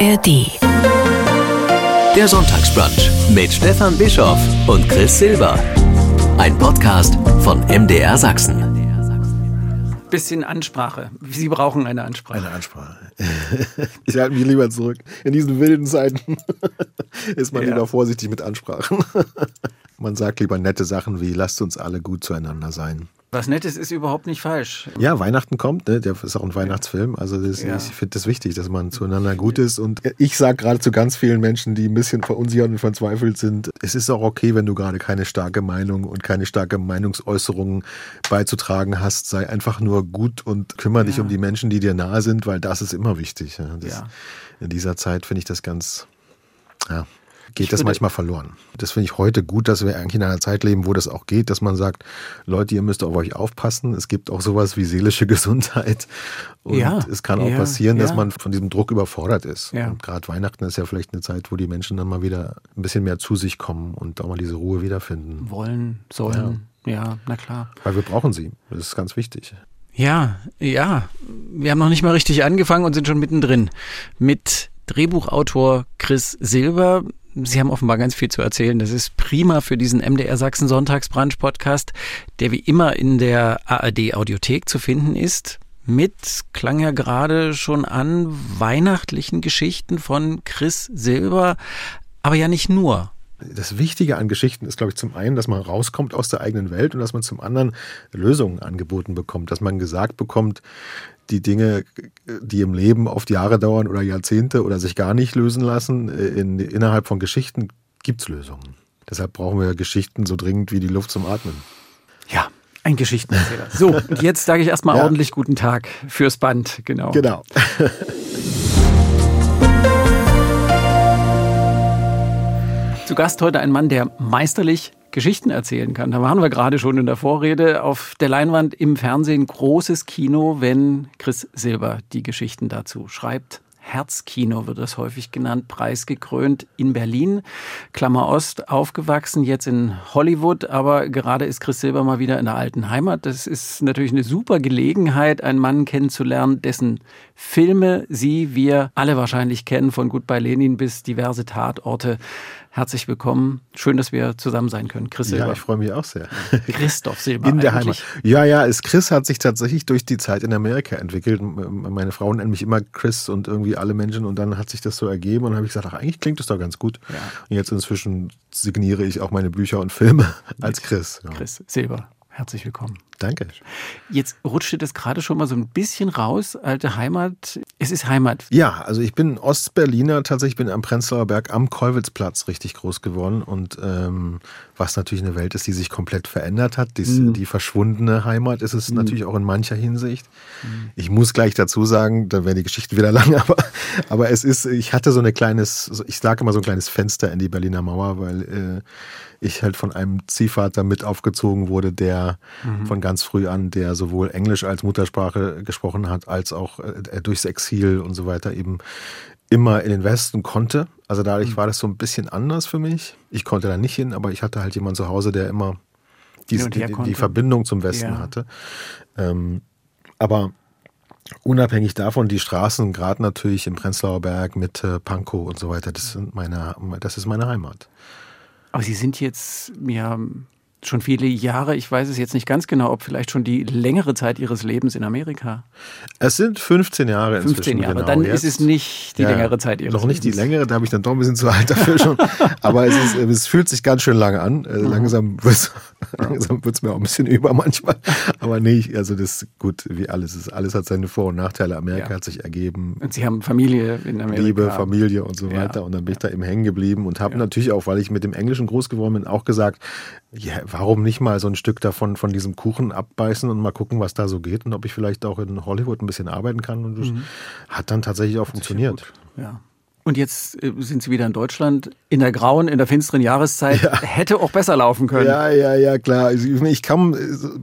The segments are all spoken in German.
ARD. Der Sonntagsbrunch mit Stefan Bischoff und Chris Silber. Ein Podcast von MDR Sachsen. Bisschen Ansprache. Sie brauchen eine Ansprache. Eine Ansprache. Ich halte mich lieber zurück. In diesen wilden Zeiten ist man Ja. lieber vorsichtig mit Ansprachen. Man sagt lieber nette Sachen wie, lasst uns alle gut zueinander sein. Was Nettes ist überhaupt nicht falsch. Ja, Weihnachten kommt, ne? der ist auch ein Weihnachtsfilm. Also das, Ja. ich finde das wichtig, dass man zueinander gut ist. Und ich sage gerade zu ganz vielen Menschen, die ein bisschen verunsichert und verzweifelt sind, es ist auch okay, wenn du gerade keine starke Meinung und keine starke Meinungsäußerung beizutragen hast. Sei einfach nur gut und kümmere dich Ja. um die Menschen, die dir nahe sind, weil das ist immer wichtig. Ja. Das. In dieser Zeit finde ich das ganz, ja, geht das manchmal verloren. Das finde ich heute gut, dass wir eigentlich in einer Zeit leben, wo das auch geht, dass man sagt, Leute, ihr müsst auf euch aufpassen. Es gibt auch sowas wie seelische Gesundheit. Und Ja, es kann auch ja, passieren, dass ja. man von diesem Druck überfordert ist. Ja. Und gerade Weihnachten ist ja vielleicht eine Zeit, wo die Menschen dann mal wieder ein bisschen mehr zu sich kommen und auch mal diese Ruhe wiederfinden. Wollen, sollen. Ja, na klar. Weil wir brauchen sie. Das ist ganz wichtig. Ja, ja. Wir haben noch nicht mal richtig angefangen und sind schon mittendrin. Mit Drehbuchautor Chris Silber. Sie haben offenbar ganz viel zu erzählen. Das ist prima für diesen MDR Sachsen Sonntagsbrunch Podcast, der wie immer in der ARD Audiothek zu finden ist. Mit, klang ja gerade schon an, weihnachtlichen Geschichten von Chris Silber. Aber ja nicht nur. Das Wichtige an Geschichten ist, glaube ich, zum einen, dass man rauskommt aus der eigenen Welt und dass man zum anderen Lösungen angeboten bekommt, dass man gesagt bekommt, die Dinge, die im Leben oft Jahre dauern oder Jahrzehnte oder sich gar nicht lösen lassen, in, innerhalb von Geschichten gibt es Lösungen. Deshalb brauchen wir Geschichten so dringend wie die Luft zum Atmen. Ja, ein Geschichtenerzähler. So, und jetzt sage ich erstmal Ja. ordentlich guten Tag fürs Band. Genau. Genau. Zu Gast heute ein Mann, der meisterlich Geschichten erzählen kann. Da waren wir gerade schon in der Vorrede. Auf der Leinwand im Fernsehen großes Kino, wenn Chris Silber die Geschichten dazu schreibt. Herzkino wird das häufig genannt, preisgekrönt in Berlin, Klammer Ost, aufgewachsen, jetzt in Hollywood, aber gerade ist Chris Silber mal wieder in der alten Heimat. Das ist natürlich eine super Gelegenheit, einen Mann kennenzulernen, dessen Filme Sie, wir alle wahrscheinlich kennen, von Goodbye Lenin bis diverse Tatorte. Herzlich willkommen. Schön, dass wir zusammen sein können. Chris Silber. Ja, ich freue mich auch sehr. Christoph Silber. In der eigentlich. Heimat. Ja, ja, es, Chris hat sich tatsächlich durch die Zeit in Amerika entwickelt. Meine Frauen nennen mich immer Chris und irgendwie alle Menschen und dann hat sich das so ergeben und habe ich gesagt, ach, eigentlich klingt das doch ganz gut. Ja. Und jetzt inzwischen signiere ich auch meine Bücher und Filme als Chris. Ja. Chris Silber. Herzlich willkommen. Danke. Jetzt rutschte das gerade schon mal so ein bisschen raus. Alte Heimat. Es ist Heimat. Ja, also ich bin Ostberliner, tatsächlich bin am Prenzlauer Berg am Kolwitzplatz richtig groß geworden und ähm, was natürlich eine Welt ist, die sich komplett verändert hat. Dies, Mhm. Die verschwundene Heimat ist es natürlich auch in mancher Hinsicht. Ich muss gleich dazu sagen, dann wäre die Geschichte wieder lang, aber, aber es ist, ich hatte so eine kleines, ich sage immer so ein kleines Fenster in die Berliner Mauer, weil äh, ich halt von einem Ziehvater mit aufgezogen wurde, der von ganz früh an, der sowohl Englisch als Muttersprache gesprochen hat, als auch äh, durchs Exil und so weiter eben immer in den Westen konnte. Also dadurch war das so ein bisschen anders für mich. Ich konnte da nicht hin, aber ich hatte halt jemanden zu Hause, der immer die, Hin und her die, die. Verbindung zum Westen Ja. hatte. Ähm, aber unabhängig davon, die Straßen, gerade natürlich im Prenzlauer Berg, Mitte, Pankow und so weiter, das, sind meine, das ist meine Heimat. Aber Sie sind jetzt ja schon viele Jahre, ich weiß es jetzt nicht ganz genau, ob vielleicht schon die längere Zeit Ihres Lebens in Amerika. Es sind 15 Jahre 15 inzwischen. Jahre. Genau, Dann jetzt. ist es nicht die Ja, längere Zeit Ihres Noch nicht die Lebens. längere, da habe ich dann doch ein bisschen zu alt dafür schon. Aber es, ist, es fühlt sich ganz schön lange an. Äh, Langsam wird es langsam wird's mir auch ein bisschen über manchmal. Aber nee, also das ist gut, wie alles ist. Alles hat seine Vor- und Nachteile. Amerika Ja. hat sich ergeben. Und Sie haben Familie in Amerika. Liebe, Familie und so Ja. weiter. Und dann bin ich da eben hängen geblieben und habe natürlich auch, weil ich mit dem Englischen groß geworden bin, auch gesagt, ja, warum nicht mal so ein Stück davon von diesem Kuchen abbeißen und mal gucken, was da so geht und ob ich vielleicht auch in Hollywood ein bisschen arbeiten kann. Und das hat dann tatsächlich auch funktioniert. Ja. Und jetzt äh, sind Sie wieder in Deutschland, in der grauen, in der finsteren Jahreszeit. Hätte auch besser laufen können. Ja, ja, ja, klar. Also Ich, ich komme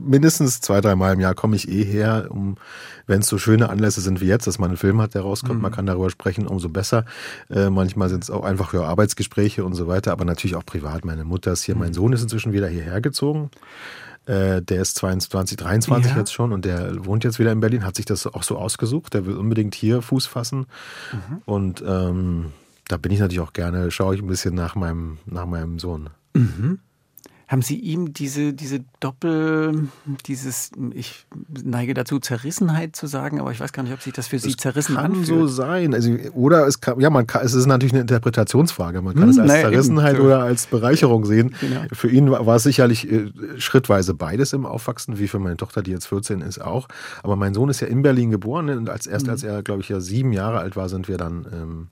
mindestens zwei, dreimal im Jahr komme ich eh her, um, wenn es so schöne Anlässe sind wie jetzt, dass man einen Film hat, der rauskommt, Mhm. man kann darüber sprechen, umso besser. Äh, manchmal sind es auch einfach für Arbeitsgespräche und so weiter, aber natürlich auch privat. Meine Mutter ist hier, Mhm. mein Sohn ist inzwischen wieder hierher gezogen. Äh, der ist 22, 23 ja. jetzt schon und der wohnt jetzt wieder in Berlin, hat sich das auch so ausgesucht. Der will unbedingt hier Fuß fassen. Mhm. Und ähm, da bin ich natürlich auch gerne, schaue ich ein bisschen nach meinem, nach meinem Sohn. Mhm. Haben Sie ihm diese, diese Doppel, dieses, ich neige dazu, Zerrissenheit zu sagen, aber ich weiß gar nicht, ob sich das für Sie das zerrissen kann anfühlt. so sein. Also, oder es kann, ja, man kann, es ist natürlich eine Interpretationsfrage. Man kann hm, es als naja, Zerrissenheit eben. oder als Bereicherung sehen. Genau. Für ihn war es sicherlich äh, schrittweise beides im Aufwachsen, wie für meine Tochter, die jetzt 14 ist, auch. Aber mein Sohn ist ja in Berlin geboren ne? und als erst, mhm. als er, glaube ich, ja sieben Jahre alt war, sind wir dann ähm,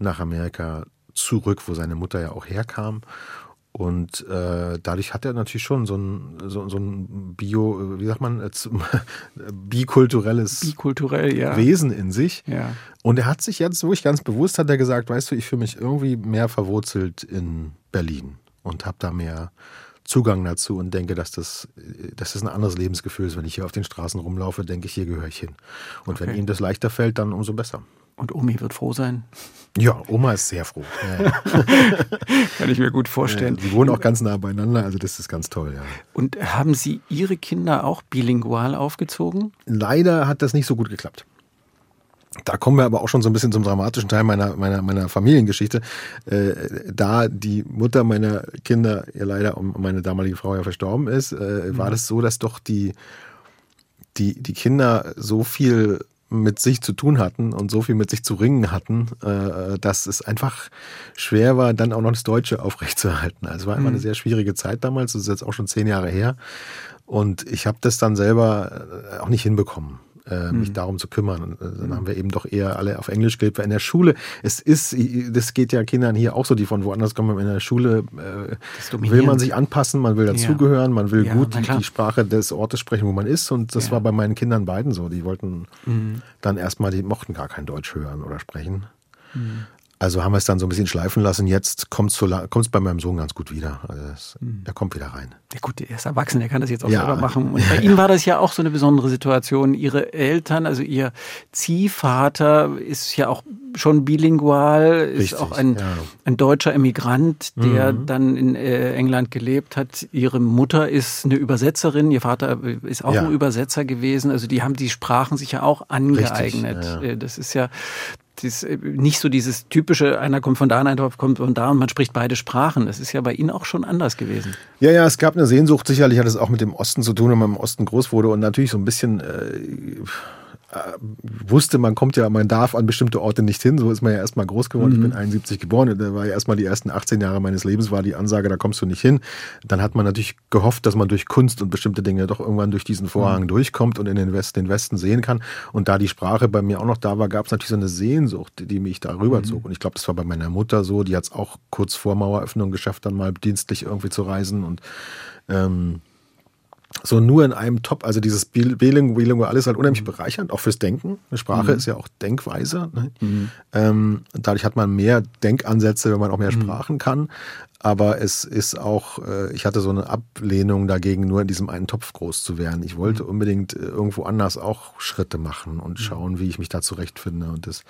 nach Amerika zurück, wo seine Mutter ja auch herkam. Und äh, dadurch hat er natürlich schon so ein, so, so ein Bio, wie sagt man, bikulturelles Bikulturell, ja. Wesen in sich. Ja. Und er hat sich jetzt, wo ich ganz bewusst hat er gesagt, weißt du, ich fühle mich irgendwie mehr verwurzelt in Berlin und habe da mehr Zugang dazu und denke, dass das, dass das ein anderes Lebensgefühl ist. Wenn ich hier auf den Straßen rumlaufe, denke ich, hier gehöre ich hin. Und okay. wenn ihm das leichter fällt, dann umso besser. Und Omi wird froh sein? Ja, Oma ist sehr froh. Ja. Kann ich mir gut vorstellen. Sie wohnen auch ganz nah beieinander, also das ist ganz toll. Ja. Und haben Sie Ihre Kinder auch bilingual aufgezogen? Leider hat das nicht so gut geklappt. Da kommen wir aber auch schon so ein bisschen zum dramatischen Teil meiner, meiner, meiner Familiengeschichte. Äh, da die Mutter meiner Kinder ja leider um meine damalige Frau ja verstorben ist, äh, war mhm. das so, dass doch die, die, die Kinder so viel mit sich zu tun hatten und so viel mit sich zu ringen hatten, äh, dass es einfach schwer war, dann auch noch das Deutsche aufrechtzuerhalten. Also es war immer eine mhm. sehr schwierige Zeit damals, das ist jetzt auch schon zehn Jahre her. Und ich habe das dann selber äh, auch nicht hinbekommen äh, mich mhm. darum zu kümmern. Und äh, dann haben wir eben doch eher alle auf Englisch gelebt. Weil in der Schule, es ist, das geht ja Kindern hier auch so, die von woanders kommen. In der Schule äh, will man sich anpassen, man will dazugehören, man will ja, gut die Sprache des Ortes sprechen, wo man ist. Und das ja. war bei meinen Kindern beiden so. Die wollten mhm. dann erstmal, die mochten gar kein Deutsch hören oder sprechen. Mhm. Also haben wir es dann so ein bisschen schleifen lassen. Jetzt kommt es bei meinem Sohn ganz gut wieder. Also das, mhm. Er kommt wieder rein. Ja gut, er ist erwachsen, er kann das jetzt auch ja. selber machen. Und bei ihm war das ja auch so eine besondere Situation. Ihre Eltern, also ihr Ziehvater ist ja auch schon bilingual, ist Richtig, auch ein, ja. ein deutscher Emigrant, der mhm. dann in äh, England gelebt hat. Ihre Mutter ist eine Übersetzerin, ihr Vater ist auch ja. ein Übersetzer gewesen. Also die haben die Sprachen sich ja auch angeeignet. Richtig, ja. Äh, das ist ja das äh, nicht so dieses typische, einer kommt von da, einer kommt von da und man spricht beide Sprachen. Das ist ja bei Ihnen auch schon anders gewesen. Ja, ja, es gab eine Sehnsucht. Sicherlich hat es auch mit dem Osten zu tun, wenn man im Osten groß wurde und natürlich so ein bisschen äh, wusste, man kommt ja, man darf an bestimmte Orte nicht hin. So ist man ja erstmal groß geworden. Mhm. Ich bin 71 geboren. Da war ja erstmal die ersten 18 Jahre meines Lebens war die Ansage, da kommst du nicht hin. Dann hat man natürlich gehofft, dass man durch Kunst und bestimmte Dinge doch irgendwann durch diesen Vorhang mhm. durchkommt und in den Westen, den Westen sehen kann. Und da die Sprache bei mir auch noch da war, gab es natürlich so eine Sehnsucht, die mich da rüberzog. Mhm. Und ich glaube, das war bei meiner Mutter so. Die hat es auch kurz vor Maueröffnung geschafft, dann mal dienstlich irgendwie zu reisen und ähm, so nur in einem Top, also dieses Bilingual ist halt unheimlich bereichernd, auch fürs Denken. Eine Sprache mhm. ist ja auch Denkweise. Ne? Mhm. Ähm, dadurch hat man mehr Denkansätze, wenn man auch mehr mhm. Sprachen kann aber es ist auch, äh, ich hatte so eine Ablehnung dagegen, nur in diesem einen Topf groß zu werden. Ich wollte mhm. unbedingt äh, irgendwo anders auch Schritte machen und mhm. schauen, wie ich mich da zurechtfinde. Und das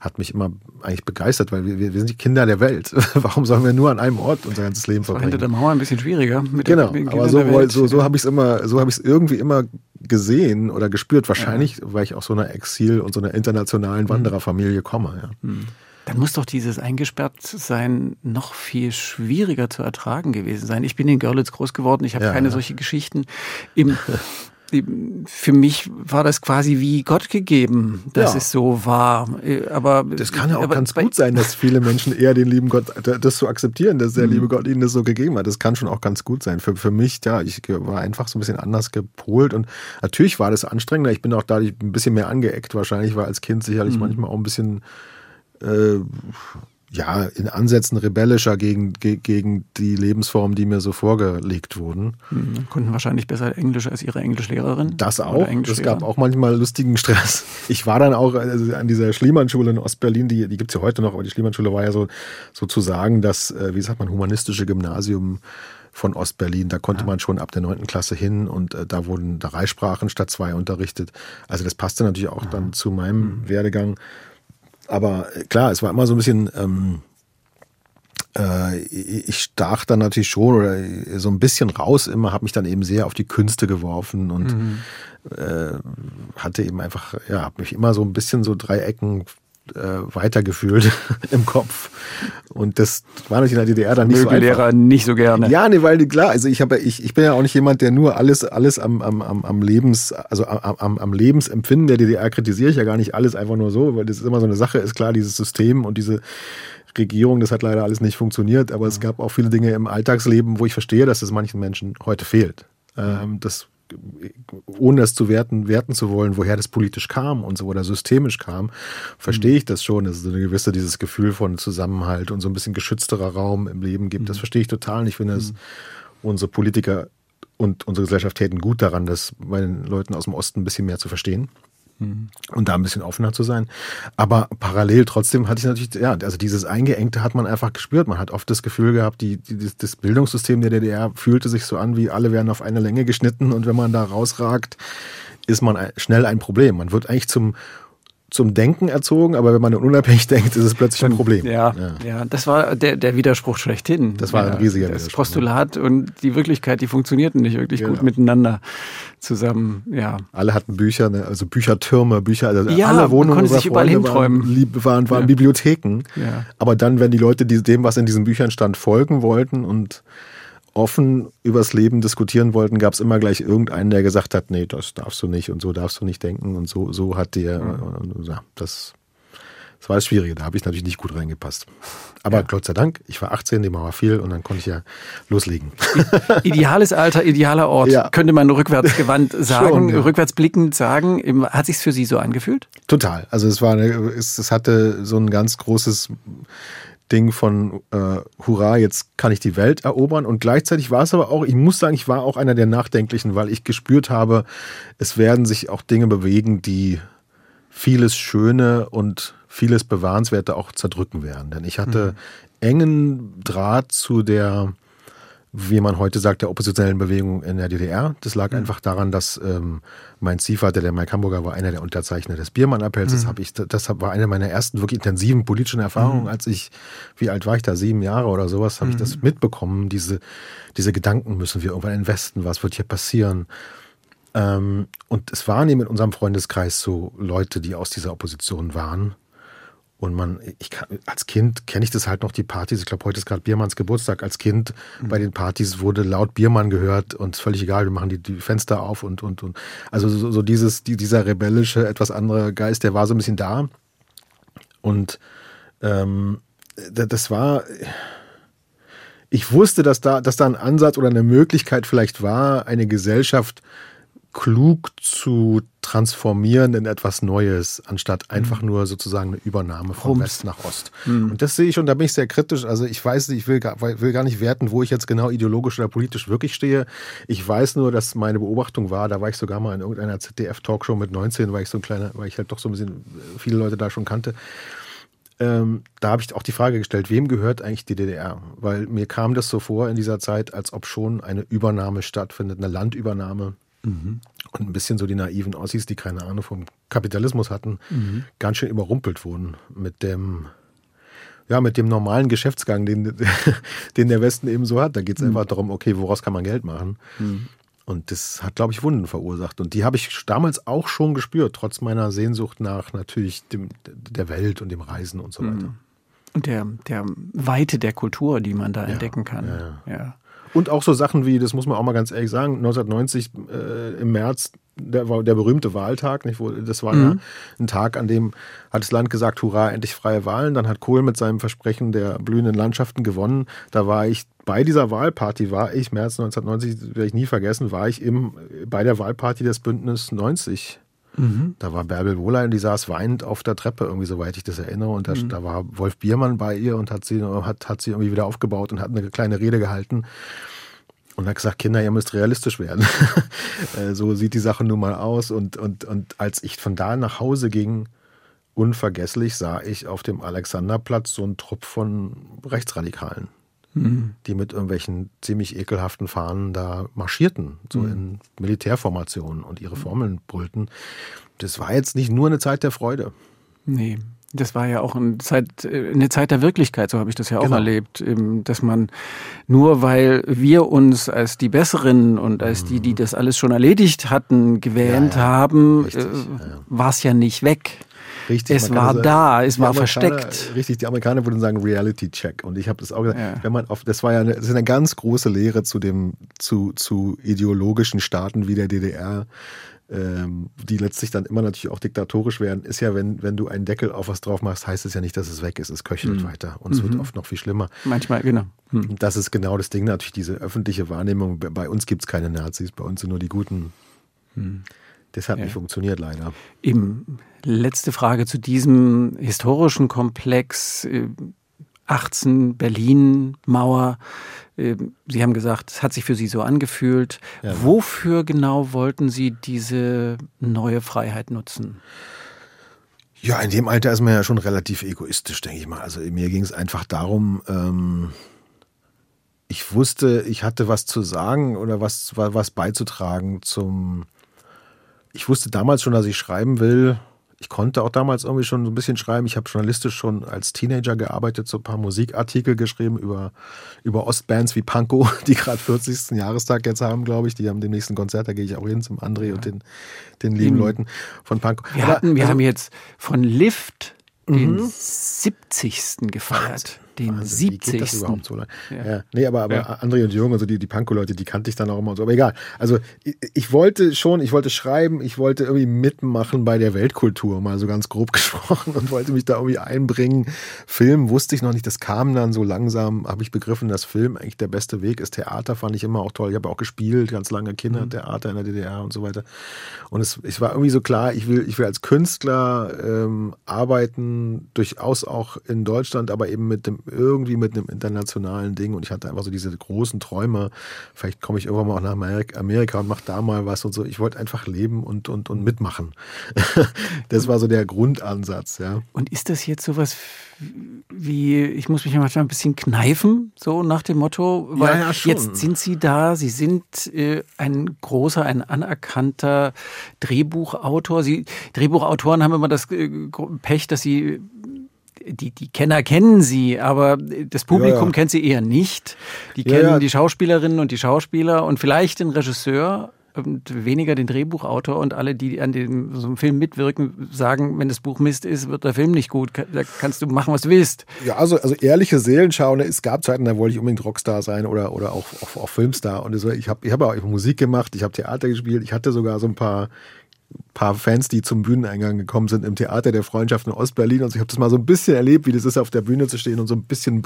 hat mich immer eigentlich begeistert, weil wir, wir sind die Kinder der Welt. Warum sollen wir nur an einem Ort unser ganzes Leben verbringen? Hinter der Mauer ein bisschen schwieriger. genau, aber so, so, so habe ich es immer, so habe ich es irgendwie immer gesehen oder gespürt. Wahrscheinlich, ja. weil ich aus so einer Exil- und so einer internationalen mhm. Wandererfamilie komme. Ja. Mhm. Dann muss doch dieses Eingesperrtsein noch viel schwieriger zu ertragen gewesen sein. Ich bin in Görlitz groß geworden, ich habe ja, keine ja. solche Geschichten. Im, für mich war das quasi wie Gott gegeben, dass ja. es so war. Aber das kann ja auch ganz gut sein, dass viele Menschen eher den lieben Gott das so akzeptieren, dass der mhm. liebe Gott ihnen das so gegeben hat. Das kann schon auch ganz gut sein. Für, für mich, ja, ich war einfach so ein bisschen anders gepolt und natürlich war das anstrengender. Ich bin auch dadurch ein bisschen mehr angeeckt wahrscheinlich, war als Kind sicherlich mhm. manchmal auch ein bisschen äh, ja, in Ansätzen rebellischer gegen, gegen die Lebensformen, die mir so vorgelegt wurden. Hm, konnten wahrscheinlich besser Englisch als ihre Englischlehrerin. Das auch. Es gab auch manchmal lustigen Stress. Ich war dann auch also an dieser Schliemann-Schule in Ostberlin, die, die gibt es ja heute noch, aber die Schliemann-Schule war ja so sozusagen das, äh, wie sagt man, humanistische Gymnasium von Ostberlin. Da konnte ja. man schon ab der neunten Klasse hin und äh, da wurden drei Sprachen statt zwei unterrichtet. Also das passte natürlich auch ja. dann zu meinem mhm. Werdegang. Aber äh, klar, es war immer so ein bisschen, ähm, äh, ich stach dann natürlich schon oder so ein bisschen raus immer, habe mich dann eben sehr auf die Künste geworfen und mhm. äh, hatte eben einfach, ja, habe mich immer so ein bisschen so drei Ecken äh, weitergefühlt im Kopf. Und das war natürlich in der DDR dann nicht Mögen so einfach. Lehrer nicht so gerne. Ja, nee, weil klar, also ich habe ich, ich bin ja auch nicht jemand, der nur alles alles am am am, am Lebens also am, am, am Lebensempfinden der DDR kritisiere ich ja gar nicht alles einfach nur so, weil das ist immer so eine Sache, ist klar, dieses System und diese Regierung, das hat leider alles nicht funktioniert, aber es gab auch viele Dinge im Alltagsleben, wo ich verstehe, dass es manchen Menschen heute fehlt. Ähm, das ohne das zu werten, werten zu wollen, woher das politisch kam und so oder systemisch kam, verstehe ich das schon, dass es eine gewisse dieses Gefühl von Zusammenhalt und so ein bisschen geschützterer Raum im Leben gibt. Das verstehe ich total. Und ich finde, dass unsere Politiker und unsere Gesellschaft täten gut daran, das bei den Leuten aus dem Osten ein bisschen mehr zu verstehen und da ein bisschen offener zu sein. Aber parallel trotzdem hatte ich natürlich, ja, also dieses Eingeengte hat man einfach gespürt. Man hat oft das Gefühl gehabt, die, die, das Bildungssystem der DDR fühlte sich so an, wie alle werden auf eine Länge geschnitten und wenn man da rausragt, ist man schnell ein Problem. Man wird eigentlich zum zum Denken erzogen, aber wenn man unabhängig denkt, ist es plötzlich ein Problem. Ja, ja, ja. das war der, der Widerspruch schlechthin. Das war ein riesiger das Widerspruch. Postulat und die Wirklichkeit, die funktionierten nicht wirklich genau. gut miteinander zusammen. Ja. Alle hatten Bücher, ne? also Büchertürme, Bücher, also ja, alle Wohnungen man konnte sich überall hinträumen. Waren, waren, waren ja. Bibliotheken. Ja. Aber dann, wenn die Leute die, dem, was in diesen Büchern stand, folgen wollten und offen übers Leben diskutieren wollten, gab es immer gleich irgendeinen, der gesagt hat, nee, das darfst du nicht und so darfst du nicht denken und so, so hat dir, mhm. ja, das, das war das Schwierige, da habe ich natürlich nicht gut reingepasst. Aber ja. Gott sei Dank, ich war 18, die Mauer fiel und dann konnte ich ja loslegen. Ideales Alter, idealer Ort, ja. könnte man rückwärtsgewandt sagen, Schon, ja. rückwärtsblickend sagen. Hat sich für Sie so angefühlt? Total. Also es war, eine, es, es hatte so ein ganz großes Ding von äh, Hurra, jetzt kann ich die Welt erobern. Und gleichzeitig war es aber auch, ich muss sagen, ich war auch einer der Nachdenklichen, weil ich gespürt habe, es werden sich auch Dinge bewegen, die vieles Schöne und vieles Bewahrenswerte auch zerdrücken werden. Denn ich hatte mhm. engen Draht zu der wie man heute sagt, der oppositionellen Bewegung in der DDR. Das lag mhm. einfach daran, dass ähm, mein Ziehvater, der Mike Hamburger, war einer der Unterzeichner des Biermann-Appells. Mhm. Das, ich, das war eine meiner ersten wirklich intensiven politischen Erfahrungen, mhm. als ich, wie alt war ich da, sieben Jahre oder sowas, habe ich das mhm. mitbekommen. Diese, diese Gedanken müssen wir irgendwann investen, was wird hier passieren? Ähm, und es waren eben in unserem Freundeskreis so Leute, die aus dieser Opposition waren. Und man, ich kann, als Kind kenne ich das halt noch, die Partys. Ich glaube, heute ist gerade Biermanns Geburtstag. Als Kind mhm. bei den Partys wurde laut Biermann gehört und es ist völlig egal, wir machen die, die Fenster auf und, und, und. Also so, so dieses, die, dieser rebellische, etwas andere Geist, der war so ein bisschen da. Und ähm, das war, ich wusste, dass da, dass da ein Ansatz oder eine Möglichkeit vielleicht war, eine Gesellschaft klug zu transformieren in etwas Neues, anstatt einfach mhm. nur sozusagen eine Übernahme von Rums. West nach Ost. Mhm. Und das sehe ich und da bin ich sehr kritisch. Also ich weiß, ich will gar, will gar nicht werten, wo ich jetzt genau ideologisch oder politisch wirklich stehe. Ich weiß nur, dass meine Beobachtung war, da war ich sogar mal in irgendeiner ZDF-Talkshow mit 19, weil ich so ein kleiner, weil ich halt doch so ein bisschen viele Leute da schon kannte. Ähm, da habe ich auch die Frage gestellt, wem gehört eigentlich die DDR? Weil mir kam das so vor in dieser Zeit, als ob schon eine Übernahme stattfindet, eine Landübernahme Mhm. Und ein bisschen so die naiven Ossis, die keine Ahnung vom Kapitalismus hatten, mhm. ganz schön überrumpelt wurden mit dem, ja, mit dem normalen Geschäftsgang, den, den der Westen eben so hat. Da geht es mhm. einfach darum, okay, woraus kann man Geld machen? Mhm. Und das hat, glaube ich, Wunden verursacht. Und die habe ich damals auch schon gespürt, trotz meiner Sehnsucht nach natürlich dem, der Welt und dem Reisen und so mhm. weiter. Und der, der Weite der Kultur, die man da ja, entdecken kann. Ja, ja. Und auch so Sachen wie, das muss man auch mal ganz ehrlich sagen, 1990 äh, im März, der, war der berühmte Wahltag, nicht? Wo, das war mhm. ja ein Tag, an dem hat das Land gesagt, hurra, endlich freie Wahlen. Dann hat Kohl mit seinem Versprechen der blühenden Landschaften gewonnen. Da war ich bei dieser Wahlparty, war ich, März 1990, werde ich nie vergessen, war ich im, bei der Wahlparty des Bündnis 90 Mhm. Da war Bärbel Wohlein, die saß weinend auf der Treppe, irgendwie soweit ich das erinnere. Und da, mhm. da, war Wolf Biermann bei ihr und hat sie, hat, hat sie irgendwie wieder aufgebaut und hat eine kleine Rede gehalten. Und hat gesagt, Kinder, ihr müsst realistisch werden. Äh, so sieht die Sache nun mal aus. Und, und, und als ich von da nach Hause ging, unvergesslich sah ich auf dem Alexanderplatz so einen Trupp von Rechtsradikalen mhm. die mit irgendwelchen ziemlich ekelhaften Fahnen da marschierten, so mhm. in Militärformationen und ihre Formeln brüllten. Das war jetzt nicht nur eine Zeit der Freude. Nee. Das war ja auch eine Zeit, eine Zeit der Wirklichkeit, so habe ich das ja auch genau. erlebt, dass man nur weil wir uns als die Besseren und als die, die mhm. das alles schon erledigt hatten, gewähnt ja, ja. haben, äh, war es ja nicht weg. Richtig, es war sagen, da, es war versteckt. Richtig, die Amerikaner würden sagen Reality Check. Und ich habe das auch gesagt, ja. wenn man auf, das war ja eine, das ist eine ganz große Lehre zu dem, zu, zu ideologischen Staaten wie der DDR, ähm, die letztlich dann immer natürlich auch diktatorisch werden, ist ja, wenn, wenn du einen Deckel auf was drauf machst, heißt es ja nicht, dass es weg ist. Es köchelt mhm. weiter. Und es mhm. wird oft noch viel schlimmer. Manchmal, genau. Mhm. Das ist genau das Ding, natürlich diese öffentliche Wahrnehmung. Bei uns gibt es keine Nazis, bei uns sind nur die Guten. Mhm. Das hat ja. nicht funktioniert, leider. Eben, letzte Frage zu diesem historischen Komplex. 18 äh, Berlin Mauer. Äh, Sie haben gesagt, es hat sich für Sie so angefühlt. Ja. Wofür genau wollten Sie diese neue Freiheit nutzen? Ja, in dem Alter ist man ja schon relativ egoistisch, denke ich mal. Also mir ging es einfach darum, ähm, ich wusste, ich hatte was zu sagen oder was, was beizutragen zum, ich wusste damals schon, dass ich schreiben will. Ich konnte auch damals irgendwie schon so ein bisschen schreiben. Ich habe journalistisch schon als Teenager gearbeitet, so ein paar Musikartikel geschrieben über, über Ostbands wie Panko, die gerade 40. Jahrestag jetzt haben, glaube ich. Die haben den nächsten Konzert, da gehe ich auch hin zum André ja. und den, den lieben Leuten von Panko. Wir, hatten, wir also, haben jetzt von Lift den mhm. 70. gefeiert. Den Wahnsinn, 70. Wie geht das überhaupt so lange? Ja. ja. Nee, aber, aber ja. André und Jürgen, also die, die Panko-Leute, die kannte ich dann auch immer und so. Aber egal. Also ich, ich, wollte schon, ich wollte schreiben, ich wollte irgendwie mitmachen bei der Weltkultur, mal so ganz grob gesprochen und wollte mich da irgendwie einbringen. Film wusste ich noch nicht, das kam dann so langsam, habe ich begriffen, dass Film eigentlich der beste Weg ist. Theater fand ich immer auch toll. Ich habe auch gespielt, ganz lange Kindertheater in der DDR und so weiter. Und es, es war irgendwie so klar, ich will, ich will als Künstler ähm, arbeiten, durchaus auch in Deutschland, aber eben mit dem irgendwie mit einem internationalen Ding und ich hatte einfach so diese großen Träume. Vielleicht komme ich irgendwann mal auch nach Amerika und mache da mal was und so. Ich wollte einfach leben und, und, und mitmachen. das war so der Grundansatz, ja. Und ist das jetzt sowas wie, ich muss mich manchmal ein bisschen kneifen, so nach dem Motto, weil ja, ja, jetzt sind Sie da, Sie sind äh, ein großer, ein anerkannter Drehbuchautor. Sie, Drehbuchautoren haben immer das äh, Pech, dass sie die, die Kenner kennen sie, aber das Publikum ja, ja. kennt sie eher nicht. Die kennen ja, die Schauspielerinnen und die Schauspieler und vielleicht den Regisseur und weniger den Drehbuchautor und alle, die an dem, so einem Film mitwirken, sagen, wenn das Buch Mist ist, wird der Film nicht gut. Da kannst du machen, was du willst. Ja, also, also ehrliche Seelenschau. Ne, es gab Zeiten, da wollte ich unbedingt Rockstar sein oder, oder auch, auch, auch Filmstar. Und so, ich habe ich hab auch Musik gemacht, ich habe Theater gespielt, ich hatte sogar so ein paar paar Fans, die zum Bühneneingang gekommen sind im Theater der Freundschaft in Ostberlin. Also ich habe das mal so ein bisschen erlebt, wie das ist, auf der Bühne zu stehen und so ein bisschen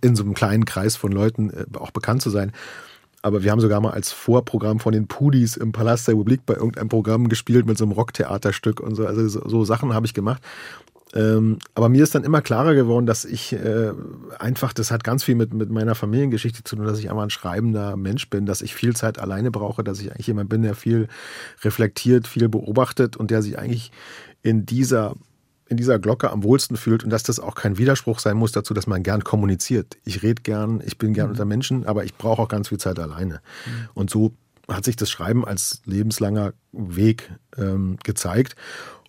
in so einem kleinen Kreis von Leuten äh, auch bekannt zu sein. Aber wir haben sogar mal als Vorprogramm von den Pudis im Palast der Republik bei irgendeinem Programm gespielt mit so einem Rocktheaterstück und so. Also so, so Sachen habe ich gemacht. Ähm, aber mir ist dann immer klarer geworden, dass ich äh, einfach, das hat ganz viel mit, mit meiner Familiengeschichte zu tun, dass ich einfach ein schreibender Mensch bin, dass ich viel Zeit alleine brauche, dass ich eigentlich jemand bin, der viel reflektiert, viel beobachtet und der sich eigentlich in dieser in dieser Glocke am wohlsten fühlt und dass das auch kein Widerspruch sein muss dazu, dass man gern kommuniziert. Ich rede gern, ich bin gern mhm. unter Menschen, aber ich brauche auch ganz viel Zeit alleine. Mhm. Und so hat sich das Schreiben als lebenslanger Weg ähm, gezeigt.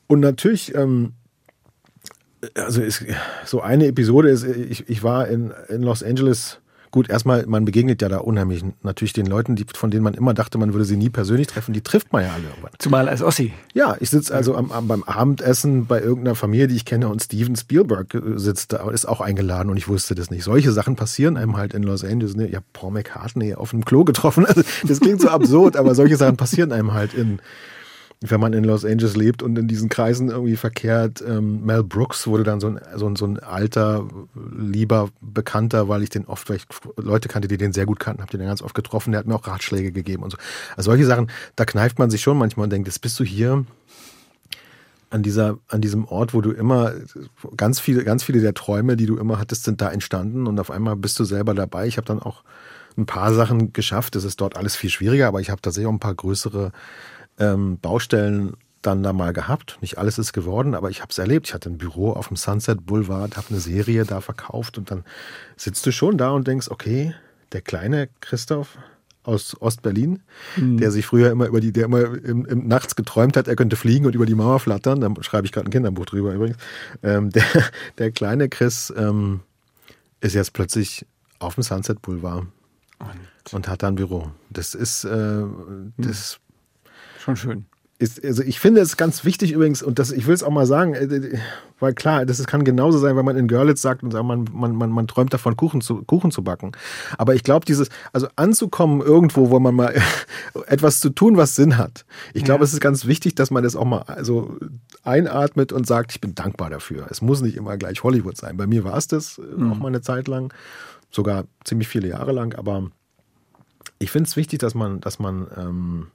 Und natürlich ähm, also ist, so eine Episode ist, ich, ich war in, in Los Angeles. Gut, erstmal, man begegnet ja da unheimlich natürlich den Leuten, die, von denen man immer dachte, man würde sie nie persönlich treffen, die trifft man ja alle irgendwann. Zumal als Ossi. Ja, ich sitze also am, am, beim Abendessen bei irgendeiner Familie, die ich kenne, und Steven Spielberg sitzt da, ist auch eingeladen und ich wusste das nicht. Solche Sachen passieren einem halt in Los Angeles. Ne? Ich habe Paul McCartney auf dem Klo getroffen. Also, das klingt so absurd, aber solche Sachen passieren einem halt in, wenn man in Los Angeles lebt und in diesen Kreisen irgendwie verkehrt. Ähm, Mel Brooks wurde dann so ein, so, ein, so ein alter, lieber Bekannter, weil ich den oft, weil ich Leute kannte, die den sehr gut kannten, habe den ganz oft getroffen, der hat mir auch Ratschläge gegeben und so. Also solche Sachen, da kneift man sich schon manchmal und denkt, jetzt bist du hier an dieser, an diesem Ort, wo du immer ganz viele, ganz viele der Träume, die du immer hattest, sind da entstanden und auf einmal bist du selber dabei. Ich habe dann auch ein paar Sachen geschafft. Es ist dort alles viel schwieriger, aber ich habe tatsächlich auch ein paar größere ähm, Baustellen dann da mal gehabt. Nicht alles ist geworden, aber ich habe es erlebt. Ich hatte ein Büro auf dem Sunset Boulevard, habe eine Serie da verkauft und dann sitzt du schon da und denkst, okay, der kleine Christoph aus Ostberlin, mhm. der sich früher immer über die, der immer im, im, nachts geträumt hat, er könnte fliegen und über die Mauer flattern. Da schreibe ich gerade ein Kinderbuch drüber übrigens. Ähm, der, der kleine Chris ähm, ist jetzt plötzlich auf dem Sunset Boulevard und, und hat da ein Büro. Das ist, äh, das schon schön ist, also ich finde es ganz wichtig übrigens, und das, ich will es auch mal sagen, äh, weil klar, das kann genauso sein, wenn man in Görlitz sagt und sagt, man, man, man, man träumt davon, Kuchen zu, Kuchen zu backen. Aber ich glaube, dieses, also anzukommen irgendwo, wo man mal etwas zu tun, was Sinn hat. Ich glaube, ja. es ist ganz wichtig, dass man das auch mal also einatmet und sagt, ich bin dankbar dafür. Es muss nicht immer gleich Hollywood sein. Bei mir war es das äh, mhm. auch mal eine Zeit lang, sogar ziemlich viele Jahre lang, aber ich finde es wichtig, dass man, dass man ähm,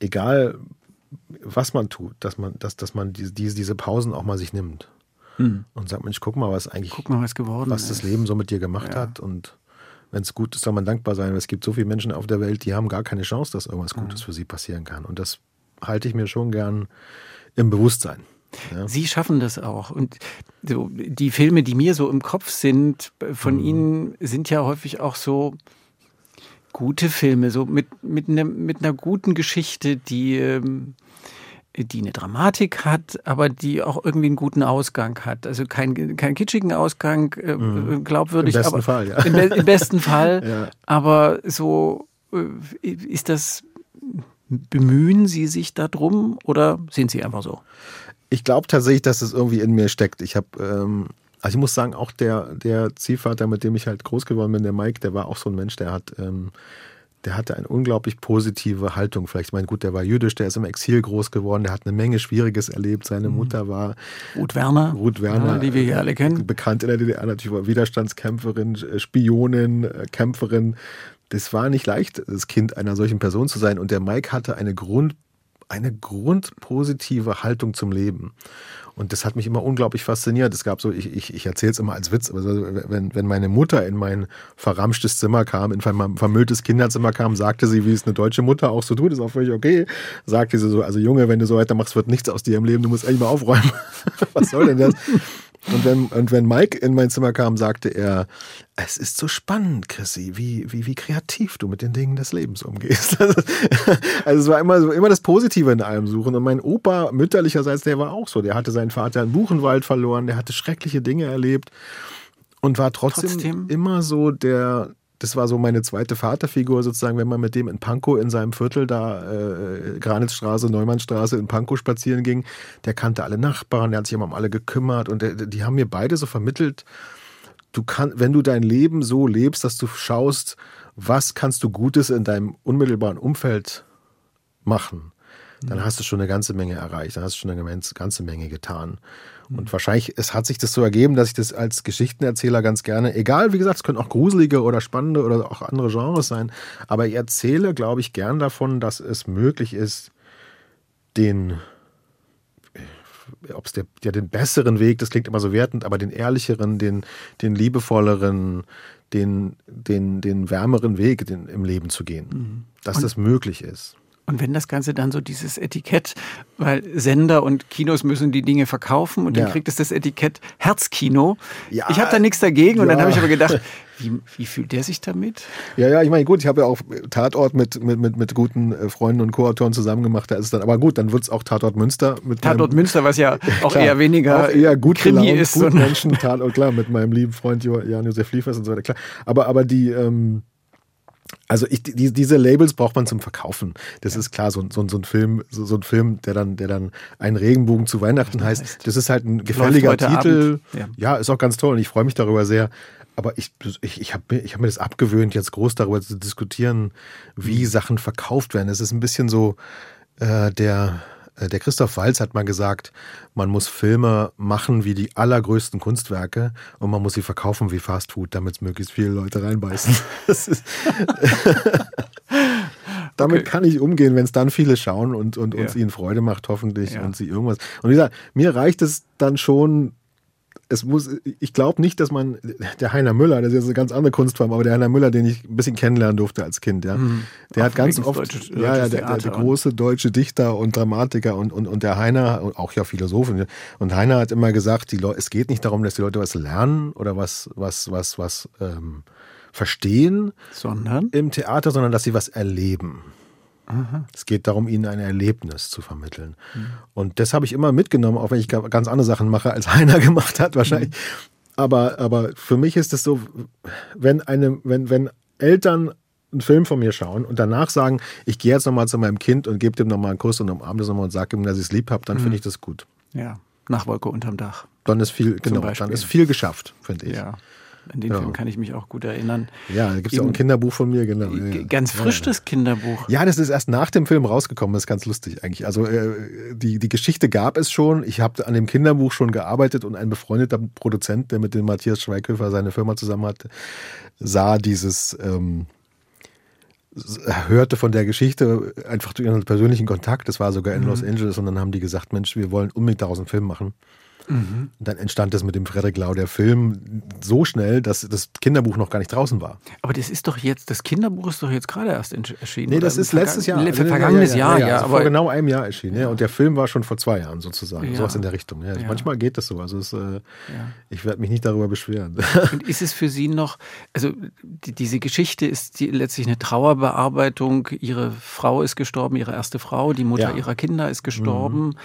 egal was man tut, dass man, dass, dass man diese, diese Pausen auch mal sich nimmt. Hm. Und sagt, Mensch, guck mal, was eigentlich, guck mal, was geworden was das Leben so mit dir gemacht ja. hat. Und wenn es gut ist, soll man dankbar sein. Es gibt so viele Menschen auf der Welt, die haben gar keine Chance, dass irgendwas Gutes mhm. für sie passieren kann. Und das halte ich mir schon gern im Bewusstsein. Ja. Sie schaffen das auch. Und so, die Filme, die mir so im Kopf sind, von mhm. Ihnen sind ja häufig auch so, gute Filme, so mit, mit, ne, mit einer guten Geschichte, die, ähm, die eine Dramatik hat, aber die auch irgendwie einen guten Ausgang hat. Also keinen kein kitschigen Ausgang, äh, mhm. glaubwürdig. Im besten aber, Fall, ja. Im, im besten Fall. ja. Aber so äh, ist das, bemühen Sie sich darum oder sind Sie einfach so? Ich glaube tatsächlich, dass es irgendwie in mir steckt. Ich habe ähm, also ich muss sagen, auch der, der Ziehvater, mit dem ich halt groß geworden bin, der Mike, der war auch so ein Mensch, der hat, ähm, der hatte eine unglaublich positive Haltung. Vielleicht, ich meine, gut, der war jüdisch, der ist im Exil groß geworden, der hat eine Menge Schwieriges erlebt. Seine mhm. Mutter war Ruth Werner, Ruth Werner, ja, die wir hier alle kennen. Bekannt in der DDR, natürlich war Widerstandskämpferin, äh, Spionin, äh, Kämpferin. Das war nicht leicht, das Kind einer solchen Person zu sein. Und der Mike hatte eine Grund eine grundpositive Haltung zum Leben. Und das hat mich immer unglaublich fasziniert. Es gab so, ich, ich, ich erzähle es immer als Witz, aber so, wenn, wenn meine Mutter in mein verramschtes Zimmer kam, in mein vermülltes Kinderzimmer kam, sagte sie, wie es eine deutsche Mutter auch so tut, ist auch völlig okay. Sagte sie so, also Junge, wenn du so weitermachst, wird nichts aus dir im Leben, du musst eigentlich mal aufräumen. Was soll denn das? Und wenn, und wenn Mike in mein Zimmer kam, sagte er, es ist so spannend, Chrissy, wie, wie, wie kreativ du mit den Dingen des Lebens umgehst. also es war immer, immer das Positive in allem suchen. Und mein Opa, mütterlicherseits, der war auch so. Der hatte seinen Vater in Buchenwald verloren, der hatte schreckliche Dinge erlebt und war trotzdem, trotzdem? immer so der, das war so meine zweite Vaterfigur sozusagen, wenn man mit dem in Pankow in seinem Viertel da, äh, Granitzstraße, Neumannstraße in Pankow spazieren ging, der kannte alle Nachbarn, der hat sich immer um alle gekümmert und der, die haben mir beide so vermittelt, du kannst, wenn du dein Leben so lebst, dass du schaust, was kannst du Gutes in deinem unmittelbaren Umfeld machen, dann mhm. hast du schon eine ganze Menge erreicht, dann hast du schon eine ganze Menge getan. Und wahrscheinlich, es hat sich das so ergeben, dass ich das als Geschichtenerzähler ganz gerne, egal, wie gesagt, es können auch gruselige oder spannende oder auch andere Genres sein, aber ich erzähle, glaube ich, gern davon, dass es möglich ist, den, ob es der, der den besseren Weg, das klingt immer so wertend, aber den ehrlicheren, den, den liebevolleren, den, den, den wärmeren Weg den, im Leben zu gehen. Mhm. Dass Und das möglich ist. Und wenn das Ganze dann so dieses Etikett, weil Sender und Kinos müssen die Dinge verkaufen und ja. dann kriegt es das Etikett Herzkino. Ja, ich habe da nichts dagegen ja. und dann habe ich aber gedacht, wie, wie fühlt der sich damit? Ja, ja, ich meine, gut, ich habe ja auch Tatort mit, mit, mit, mit guten äh, Freunden und Co-Autoren zusammen gemacht. Da ist es dann, aber gut, dann wird es auch Tatort Münster. Mit Tatort meinem, Münster, was ja auch klar, eher weniger auch eher gut Krimi gelaunt, ist. Gut Menschen, Tatort, klar, mit meinem lieben Freund Jan-Josef Liefers und so weiter, klar. Aber, aber die, ähm, also ich, die, diese Labels braucht man zum Verkaufen. Das ja. ist klar, so, so, so ein Film, so, so, ein Film, der dann, der dann einen Regenbogen zu Weihnachten heißt, heißt, das ist halt ein gefälliger Titel. Ja. ja. ist auch ganz toll und ich freue mich darüber sehr. Aber ich, ich, ich habe ich hab mir das abgewöhnt, jetzt groß darüber zu diskutieren, wie mhm. Sachen verkauft werden. Es ist ein bisschen so äh, der der Christoph Walz hat mal gesagt, man muss Filme machen wie die allergrößten Kunstwerke und man muss sie verkaufen wie Fastfood, damit möglichst viele Leute reinbeißen. damit okay. kann ich umgehen, wenn es dann viele schauen und, und ja. uns ihnen Freude macht, hoffentlich, ja. und sie irgendwas. Und wie gesagt, mir reicht es dann schon, es muss, ich glaube nicht, dass man, der Heiner Müller, das ist jetzt eine ganz andere Kunstform, aber der Heiner Müller, den ich ein bisschen kennenlernen durfte als Kind, ja, mhm. der hat ganz oft, deutsche, ja, ja, der, der, der, große deutsche Dichter und Dramatiker und, und, und der Heiner, auch ja Philosophen, und Heiner hat immer gesagt, die Leute, es geht nicht darum, dass die Leute was lernen oder was, was, was, was, ähm, verstehen Sondern? im Theater, sondern dass sie was erleben. Es geht darum, ihnen ein Erlebnis zu vermitteln. Und das habe ich immer mitgenommen, auch wenn ich ga- ganz andere Sachen mache, als Heiner gemacht hat, wahrscheinlich. Aber, aber für mich ist es so, wenn eine, wenn, wenn Eltern einen Film von mir schauen und danach sagen, ich gehe jetzt nochmal zu meinem Kind und gebe dem nochmal einen Kuss und umarme das nochmal und sage ihm, dass ich es lieb habe, dann finde ich das gut. Ja, nach Wolke unterm Dach. Dann ist viel, genau, dann ist viel geschafft, finde ich. Ja. An den Ja. Film kann ich mich auch gut erinnern. Ja, da gibt es ja auch ein Kinderbuch von mir, genau. Ja. Ganz frisch das Kinderbuch. Ja, das ist erst nach dem Film rausgekommen, das ist ganz lustig eigentlich. Also äh, die, die Geschichte gab es schon. Ich habe an dem Kinderbuch schon gearbeitet und ein befreundeter Produzent, der mit dem Matthias Schweighöfer seine Firma zusammen hatte, sah dieses, ähm, hörte von der Geschichte einfach durch einen persönlichen Kontakt. Das war sogar in Los Angeles und dann haben die gesagt, Mensch, wir wollen unbedingt daraus einen Film machen. Und dann entstand das mit dem Frederik Lau, der Film, so schnell, dass das Kinderbuch noch gar nicht draußen war. Aber das ist doch jetzt, das Kinderbuch ist doch jetzt gerade erst erschienen. Nee, das ist letztes Jahr. Verga- Vergangenes Jahr, ja. also aber vor genau einem Jahr erschienen. Ja. Und der Film war schon vor zwei Jahren sozusagen. Ja. Sowas in der Richtung. Ja. Ja. Manchmal geht das so. Also es, äh, ich werde mich nicht darüber beschweren. Und ist es für Sie noch, also die, diese Geschichte ist die, letztlich eine Trauerbearbeitung. Ihre Frau ist gestorben, ihre erste Frau, die Mutter Ja. ihrer Kinder ist gestorben. Ähm,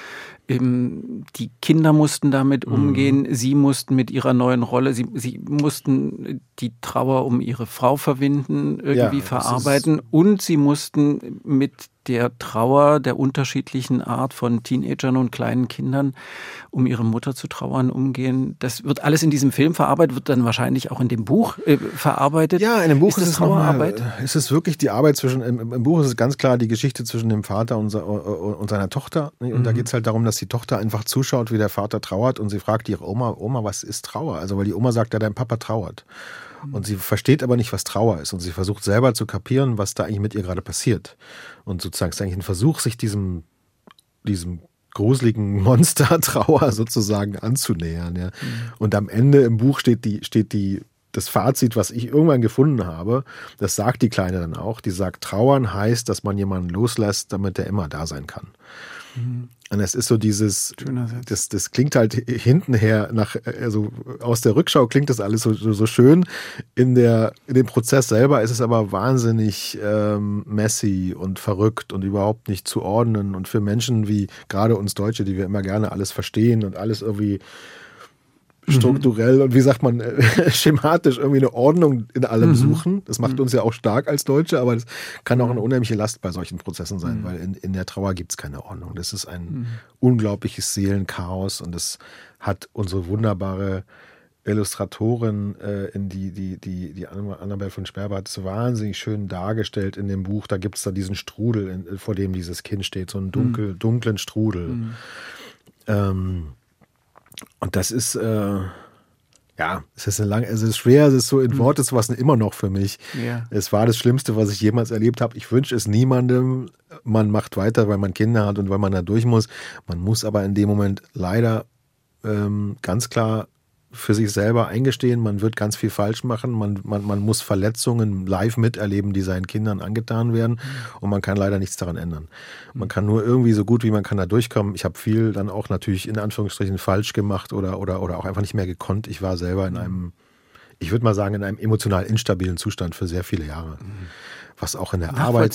die Kinder mussten damit umgehen, sie mussten mit ihrer neuen Rolle, sie, sie mussten die Trauer um ihre Frau verwinden, irgendwie Ja, verarbeiten und sie mussten mit der Trauer der unterschiedlichen Art von Teenagern und kleinen Kindern, um ihre Mutter zu trauern, umgehen. Das wird alles in diesem Film verarbeitet, wird dann wahrscheinlich auch in dem Buch äh, verarbeitet. Ja, in dem Buch ist, ist, es es nochmal, Trauerarbeit. äh, ist es wirklich die Arbeit zwischen, im, im Buch ist es ganz klar die Geschichte zwischen dem Vater und, se- und seiner Tochter. ne? Und da geht es halt darum, dass die Tochter einfach zuschaut, wie der Vater trauert und sie fragt ihre Oma, Oma, was ist Trauer? Also weil die Oma sagt, ja, dein Papa trauert. Und sie versteht aber nicht, was Trauer ist. Und sie versucht selber zu kapieren, was da eigentlich mit ihr gerade passiert. Und sozusagen ist eigentlich ein Versuch, sich diesem, diesem gruseligen Monster Trauer sozusagen anzunähern. Ja. Und am Ende im Buch steht die, steht die, das Fazit, was ich irgendwann gefunden habe, das sagt die Kleine dann auch. Die sagt, trauern heißt, dass man jemanden loslässt, damit er immer da sein kann. Und es ist so dieses, das, das klingt halt hintenher nach, also aus der Rückschau klingt das alles so, so, so schön. In, der, in dem Prozess selber ist es aber wahnsinnig ähm, messy und verrückt und überhaupt nicht zu ordnen. Und für Menschen wie gerade uns Deutsche, die wir immer gerne alles verstehen und alles irgendwie strukturell und wie sagt man, äh, schematisch irgendwie eine Ordnung in allem suchen. Das macht uns ja auch stark als Deutsche, aber das kann auch eine unheimliche Last bei solchen Prozessen sein, weil in, in der Trauer gibt es keine Ordnung. Das ist ein unglaubliches Seelenchaos und das hat unsere wunderbare Illustratorin äh, in die, die, die, die Anna- Annabelle von Sperber hat es wahnsinnig schön dargestellt in dem Buch. Da gibt es da diesen Strudel, in, vor dem dieses Kind steht, so einen dunkel, dunklen Strudel. Ähm, und das ist, äh, ja, es ist eine lange, es ist schwer, es ist so in Worte zu fassen, immer noch für mich. Ja. Es war das Schlimmste, was ich jemals erlebt habe. Ich wünsche es niemandem. Man macht weiter, weil man Kinder hat und weil man da durch muss. Man muss aber in dem Moment leider ähm, ganz klar für sich selber eingestehen, man wird ganz viel falsch machen, man, man, man muss Verletzungen live miterleben, die seinen Kindern angetan werden und man kann leider nichts daran ändern. Man kann nur irgendwie so gut wie man kann da durchkommen. Ich habe viel dann auch natürlich in Anführungsstrichen falsch gemacht oder, oder, oder auch einfach nicht mehr gekonnt. Ich war selber in einem, ich würde mal sagen, in einem emotional instabilen Zustand für sehr viele Jahre. Was auch in der Arbeit,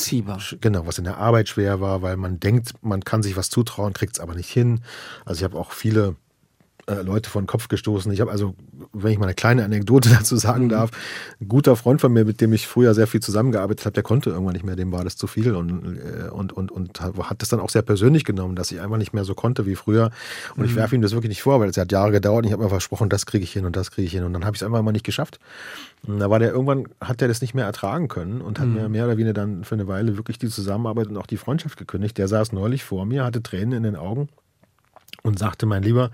genau, was in der Arbeit schwer war, weil man denkt, man kann sich was zutrauen, kriegt es aber nicht hin. Also ich habe auch viele äh, Leute vor den Kopf gestoßen. Ich habe also, wenn ich mal eine kleine Anekdote dazu sagen darf, ein guter Freund von mir, mit dem ich früher sehr viel zusammengearbeitet habe, der konnte irgendwann nicht mehr, dem war das zu viel und, äh, und, und, und hat das dann auch sehr persönlich genommen, dass ich einfach nicht mehr so konnte wie früher. Und ich werfe ihm das wirklich nicht vor, weil es hat Jahre gedauert und ich habe mir versprochen, das kriege ich hin und das kriege ich hin. Und dann habe ich es einfach mal nicht geschafft. Und da war der irgendwann, hat der das nicht mehr ertragen können und hat mir mehr oder weniger dann für eine Weile wirklich die Zusammenarbeit und auch die Freundschaft gekündigt. Der saß neulich vor mir, hatte Tränen in den Augen und sagte, mein Lieber,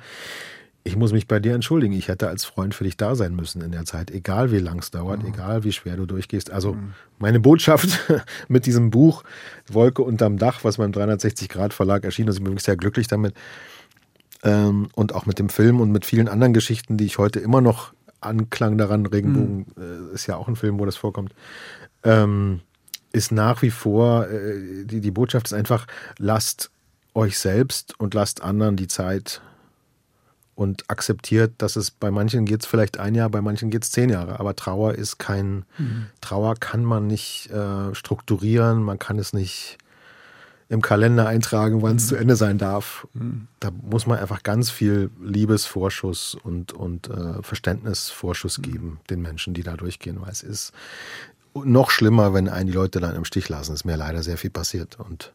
ich muss mich bei dir entschuldigen. Ich hätte als Freund für dich da sein müssen in der Zeit, egal wie lang es dauert, egal wie schwer du durchgehst. Also meine Botschaft mit diesem Buch Wolke unterm Dach, was beim 360 Grad Verlag erschien, also ich bin wirklich sehr glücklich damit. Ähm, und auch mit dem Film und mit vielen anderen Geschichten, die ich heute immer noch anklang daran, Regenbogen äh, ist ja auch ein Film, wo das vorkommt, ähm, ist nach wie vor, äh, die, die Botschaft ist einfach, lasst euch selbst und lasst anderen die Zeit, und akzeptiert, dass es bei manchen geht es vielleicht ein Jahr, bei manchen geht es zehn Jahre. Aber Trauer ist kein, mhm. Trauer kann man nicht äh, strukturieren, man kann es nicht im Kalender eintragen, wann es mhm. zu Ende sein darf. Mhm. Da muss man einfach ganz viel Liebesvorschuss und, und äh, Verständnisvorschuss mhm. geben den Menschen, die da durchgehen, weil es ist noch schlimmer, wenn einen die Leute dann im Stich lassen. Es ist mir leider sehr viel passiert und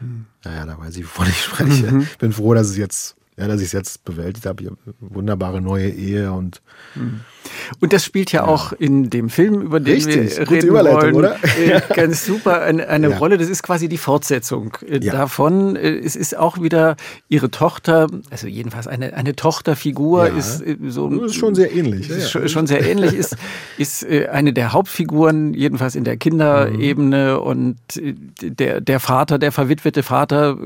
mhm. naja, da weiß ich, wovon ich spreche. Mhm. Bin froh, dass es jetzt ja, dass ich es jetzt bewältigt habe. Ich habe eine wunderbare neue Ehe und hm. und das spielt ja, ja, auch in dem Film, über den Richtig, wir reden wollen, oder? Äh, ganz super eine, eine ja. Rolle. Das ist quasi die Fortsetzung äh, ja. davon. Äh, es ist auch wieder ihre Tochter, also jedenfalls eine, eine Tochterfigur ist so das ist schon sehr ähnlich. Ist schon sehr ähnlich ist ist eine der Hauptfiguren jedenfalls in der Kinderebene mhm. und der der Vater, der verwitwete Vater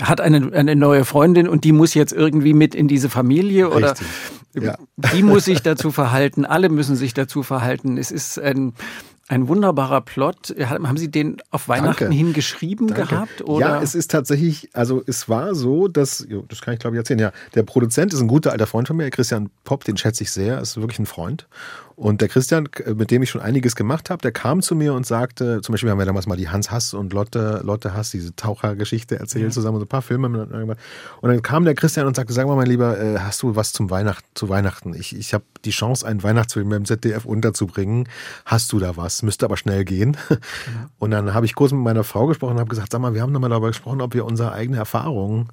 hat eine eine neue Freundin und die die muss jetzt irgendwie mit in diese Familie oder ja. die muss sich dazu verhalten, alle müssen sich dazu verhalten. Es ist ein, ein wunderbarer Plot. Haben Sie den auf Weihnachten Danke. hin geschrieben Danke. gehabt? Oder? Ja, es ist tatsächlich, also es war so, dass, das kann ich glaube ich erzählen, ja, der Produzent ist ein guter alter Freund von mir, Christian Popp, den schätze ich sehr, ist wirklich ein Freund. Und der Christian, mit dem ich schon einiges gemacht habe, der kam zu mir und sagte, zum Beispiel haben wir damals mal die Hans Hass und Lotte, Lotte Hass, diese Tauchergeschichte erzählt ja. zusammen, so ein paar Filme. Und dann kam der Christian und sagte, sag mal, mein Lieber, äh, hast du was zum Weihnacht, zu Weihnachten? Ich, ich habe die Chance, einen Weihnachtsfilm beim ZDF unterzubringen. Hast du da was? Müsste aber schnell gehen. Ja. Und dann habe ich kurz mit meiner Frau gesprochen und habe gesagt, sag mal, wir haben nochmal darüber gesprochen, ob wir unsere eigene Erfahrung,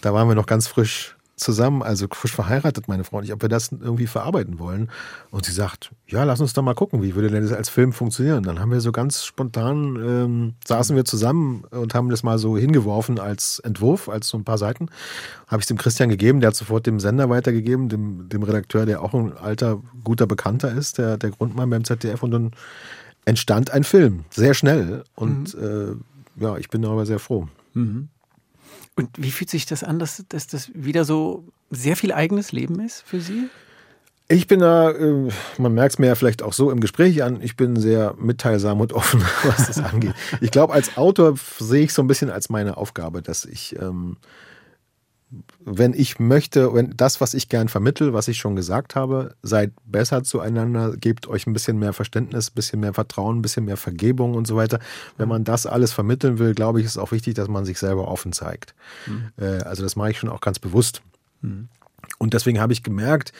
da waren wir noch ganz frisch zusammen, also frisch verheiratet, meine Frau und ich, ob wir das irgendwie verarbeiten wollen. Und sie sagt, ja, lass uns doch mal gucken, wie würde denn das als Film funktionieren? Dann haben wir so ganz spontan, ähm, saßen wir zusammen und haben das mal so hingeworfen als Entwurf, als so ein paar Seiten. Habe ich es dem Christian gegeben, der hat sofort dem Sender weitergegeben, dem, dem Redakteur, der auch ein alter, guter Bekannter ist, der, der Grundmann beim ZDF. Und dann entstand ein Film, sehr schnell. Und mhm. äh, ja, ich bin darüber sehr froh. Mhm. Und wie fühlt sich das an, dass, dass das wieder so sehr viel eigenes Leben ist für Sie? Ich bin da, äh, man merkt es mir ja vielleicht auch so im Gespräch an, ich bin sehr mitteilsam und offen, was das angeht. Ich glaube, als Autor sehe ich so ein bisschen als meine Aufgabe, dass ich ähm, wenn ich möchte, wenn das, was ich gern vermittel, was ich schon gesagt habe, seid besser zueinander, gebt euch ein bisschen mehr Verständnis, ein bisschen mehr Vertrauen, ein bisschen mehr Vergebung und so weiter. Wenn man das alles vermitteln will, glaube ich, ist es auch wichtig, dass man sich selber offen zeigt. Mhm. Äh, also das mache ich schon auch ganz bewusst. Mhm. Und deswegen habe ich gemerkt,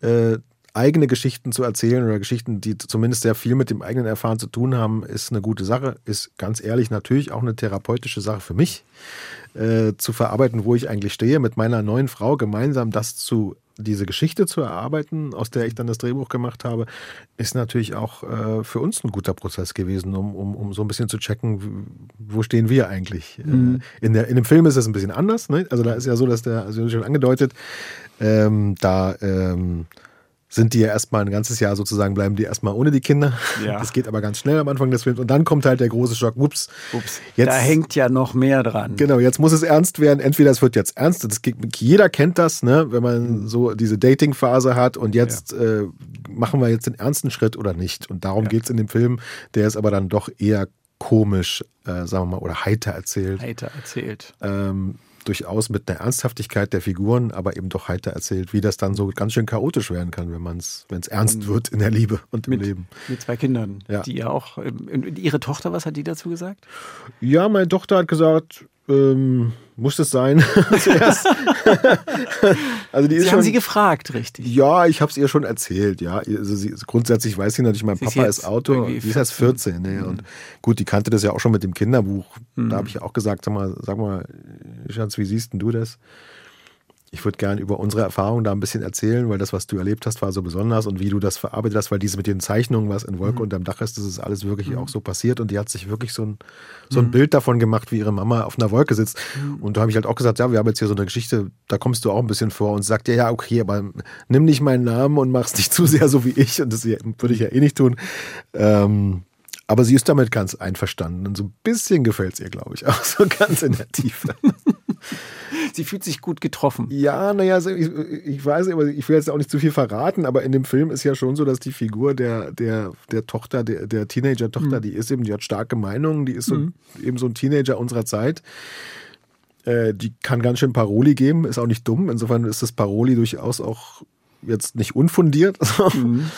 äh, eigene Geschichten zu erzählen oder Geschichten, die zumindest sehr viel mit dem eigenen Erfahren zu tun haben, ist eine gute Sache. Ist ganz ehrlich natürlich auch eine therapeutische Sache für mich, äh, zu verarbeiten, wo ich eigentlich stehe, mit meiner neuen Frau gemeinsam das zu diese Geschichte zu erarbeiten, aus der ich dann das Drehbuch gemacht habe, ist natürlich auch äh, für uns ein guter Prozess gewesen, um, um, um so ein bisschen zu checken, wo stehen wir eigentlich. Äh, mhm. in, der, in dem Film ist es ein bisschen anders. Ne? Also da ist ja so, dass der, also schon angedeutet, ähm, da ähm, sind die ja erstmal ein ganzes Jahr sozusagen, bleiben die erstmal ohne die Kinder. Ja. Das geht aber ganz schnell am Anfang des Films. Und dann kommt halt der große Schock, ups. ups. Jetzt, da hängt ja noch mehr dran. Genau, jetzt muss es ernst werden. Entweder es wird jetzt ernst, das geht, jeder kennt das, ne, wenn man so diese Dating-Phase hat und jetzt ja. äh, machen wir jetzt den ernsten Schritt oder nicht. Und darum ja. geht es in dem Film. Der ist aber dann doch eher komisch, äh, sagen wir mal, oder heiter erzählt. Heiter erzählt. Ähm, durchaus mit einer Ernsthaftigkeit der Figuren, aber eben doch heiter erzählt, wie das dann so ganz schön chaotisch werden kann, wenn man es, wenn es ernst und wird in der Liebe und mit, im Leben. Mit zwei Kindern, ja. die ja auch. Ähm, ihre Tochter, was hat die dazu gesagt? Ja, meine Tochter hat gesagt, ähm, muss das sein? Zuerst. also die ist Sie schon, haben Sie gefragt, richtig? Ja, ich habe es ihr schon erzählt. Ja, also sie, grundsätzlich weiß sie natürlich, mein sie Papa ist, ist Autor. Die ist erst 14. Ne? Mhm. Und gut, die kannte das ja auch schon mit dem Kinderbuch. Mhm. Da habe ich auch gesagt, sag mal, sag mal, Schatz, wie siehst denn du das? Ich würde gerne über unsere Erfahrungen da ein bisschen erzählen, weil das, was du erlebt hast, war so besonders und wie du das verarbeitet hast, weil diese mit den Zeichnungen, was in Wolke mhm. unterm Dach ist, das ist alles wirklich mhm. auch so passiert und die hat sich wirklich so ein, so ein mhm. Bild davon gemacht, wie ihre Mama auf einer Wolke sitzt. Mhm. Und da habe ich halt auch gesagt, ja, wir haben jetzt hier so eine Geschichte, da kommst du auch ein bisschen vor und sagt, ja, ja, okay, aber nimm nicht meinen Namen und mach's nicht zu sehr so wie ich und das würde ich ja eh nicht tun. Ähm, aber sie ist damit ganz einverstanden und so ein bisschen gefällt es ihr, glaube ich, auch so ganz in der Tiefe. Sie fühlt sich gut getroffen. Ja, naja, ich, ich weiß, aber ich will jetzt auch nicht zu viel verraten, aber in dem Film ist ja schon so, dass die Figur der, der, der Tochter, der, der Teenager-Tochter, mhm. die ist eben, die hat starke Meinungen, die ist so, mhm. eben so ein Teenager unserer Zeit Äh, die kann ganz schön Paroli geben, ist auch nicht dumm. Insofern ist das Paroli durchaus auch jetzt nicht unfundiert. Mhm.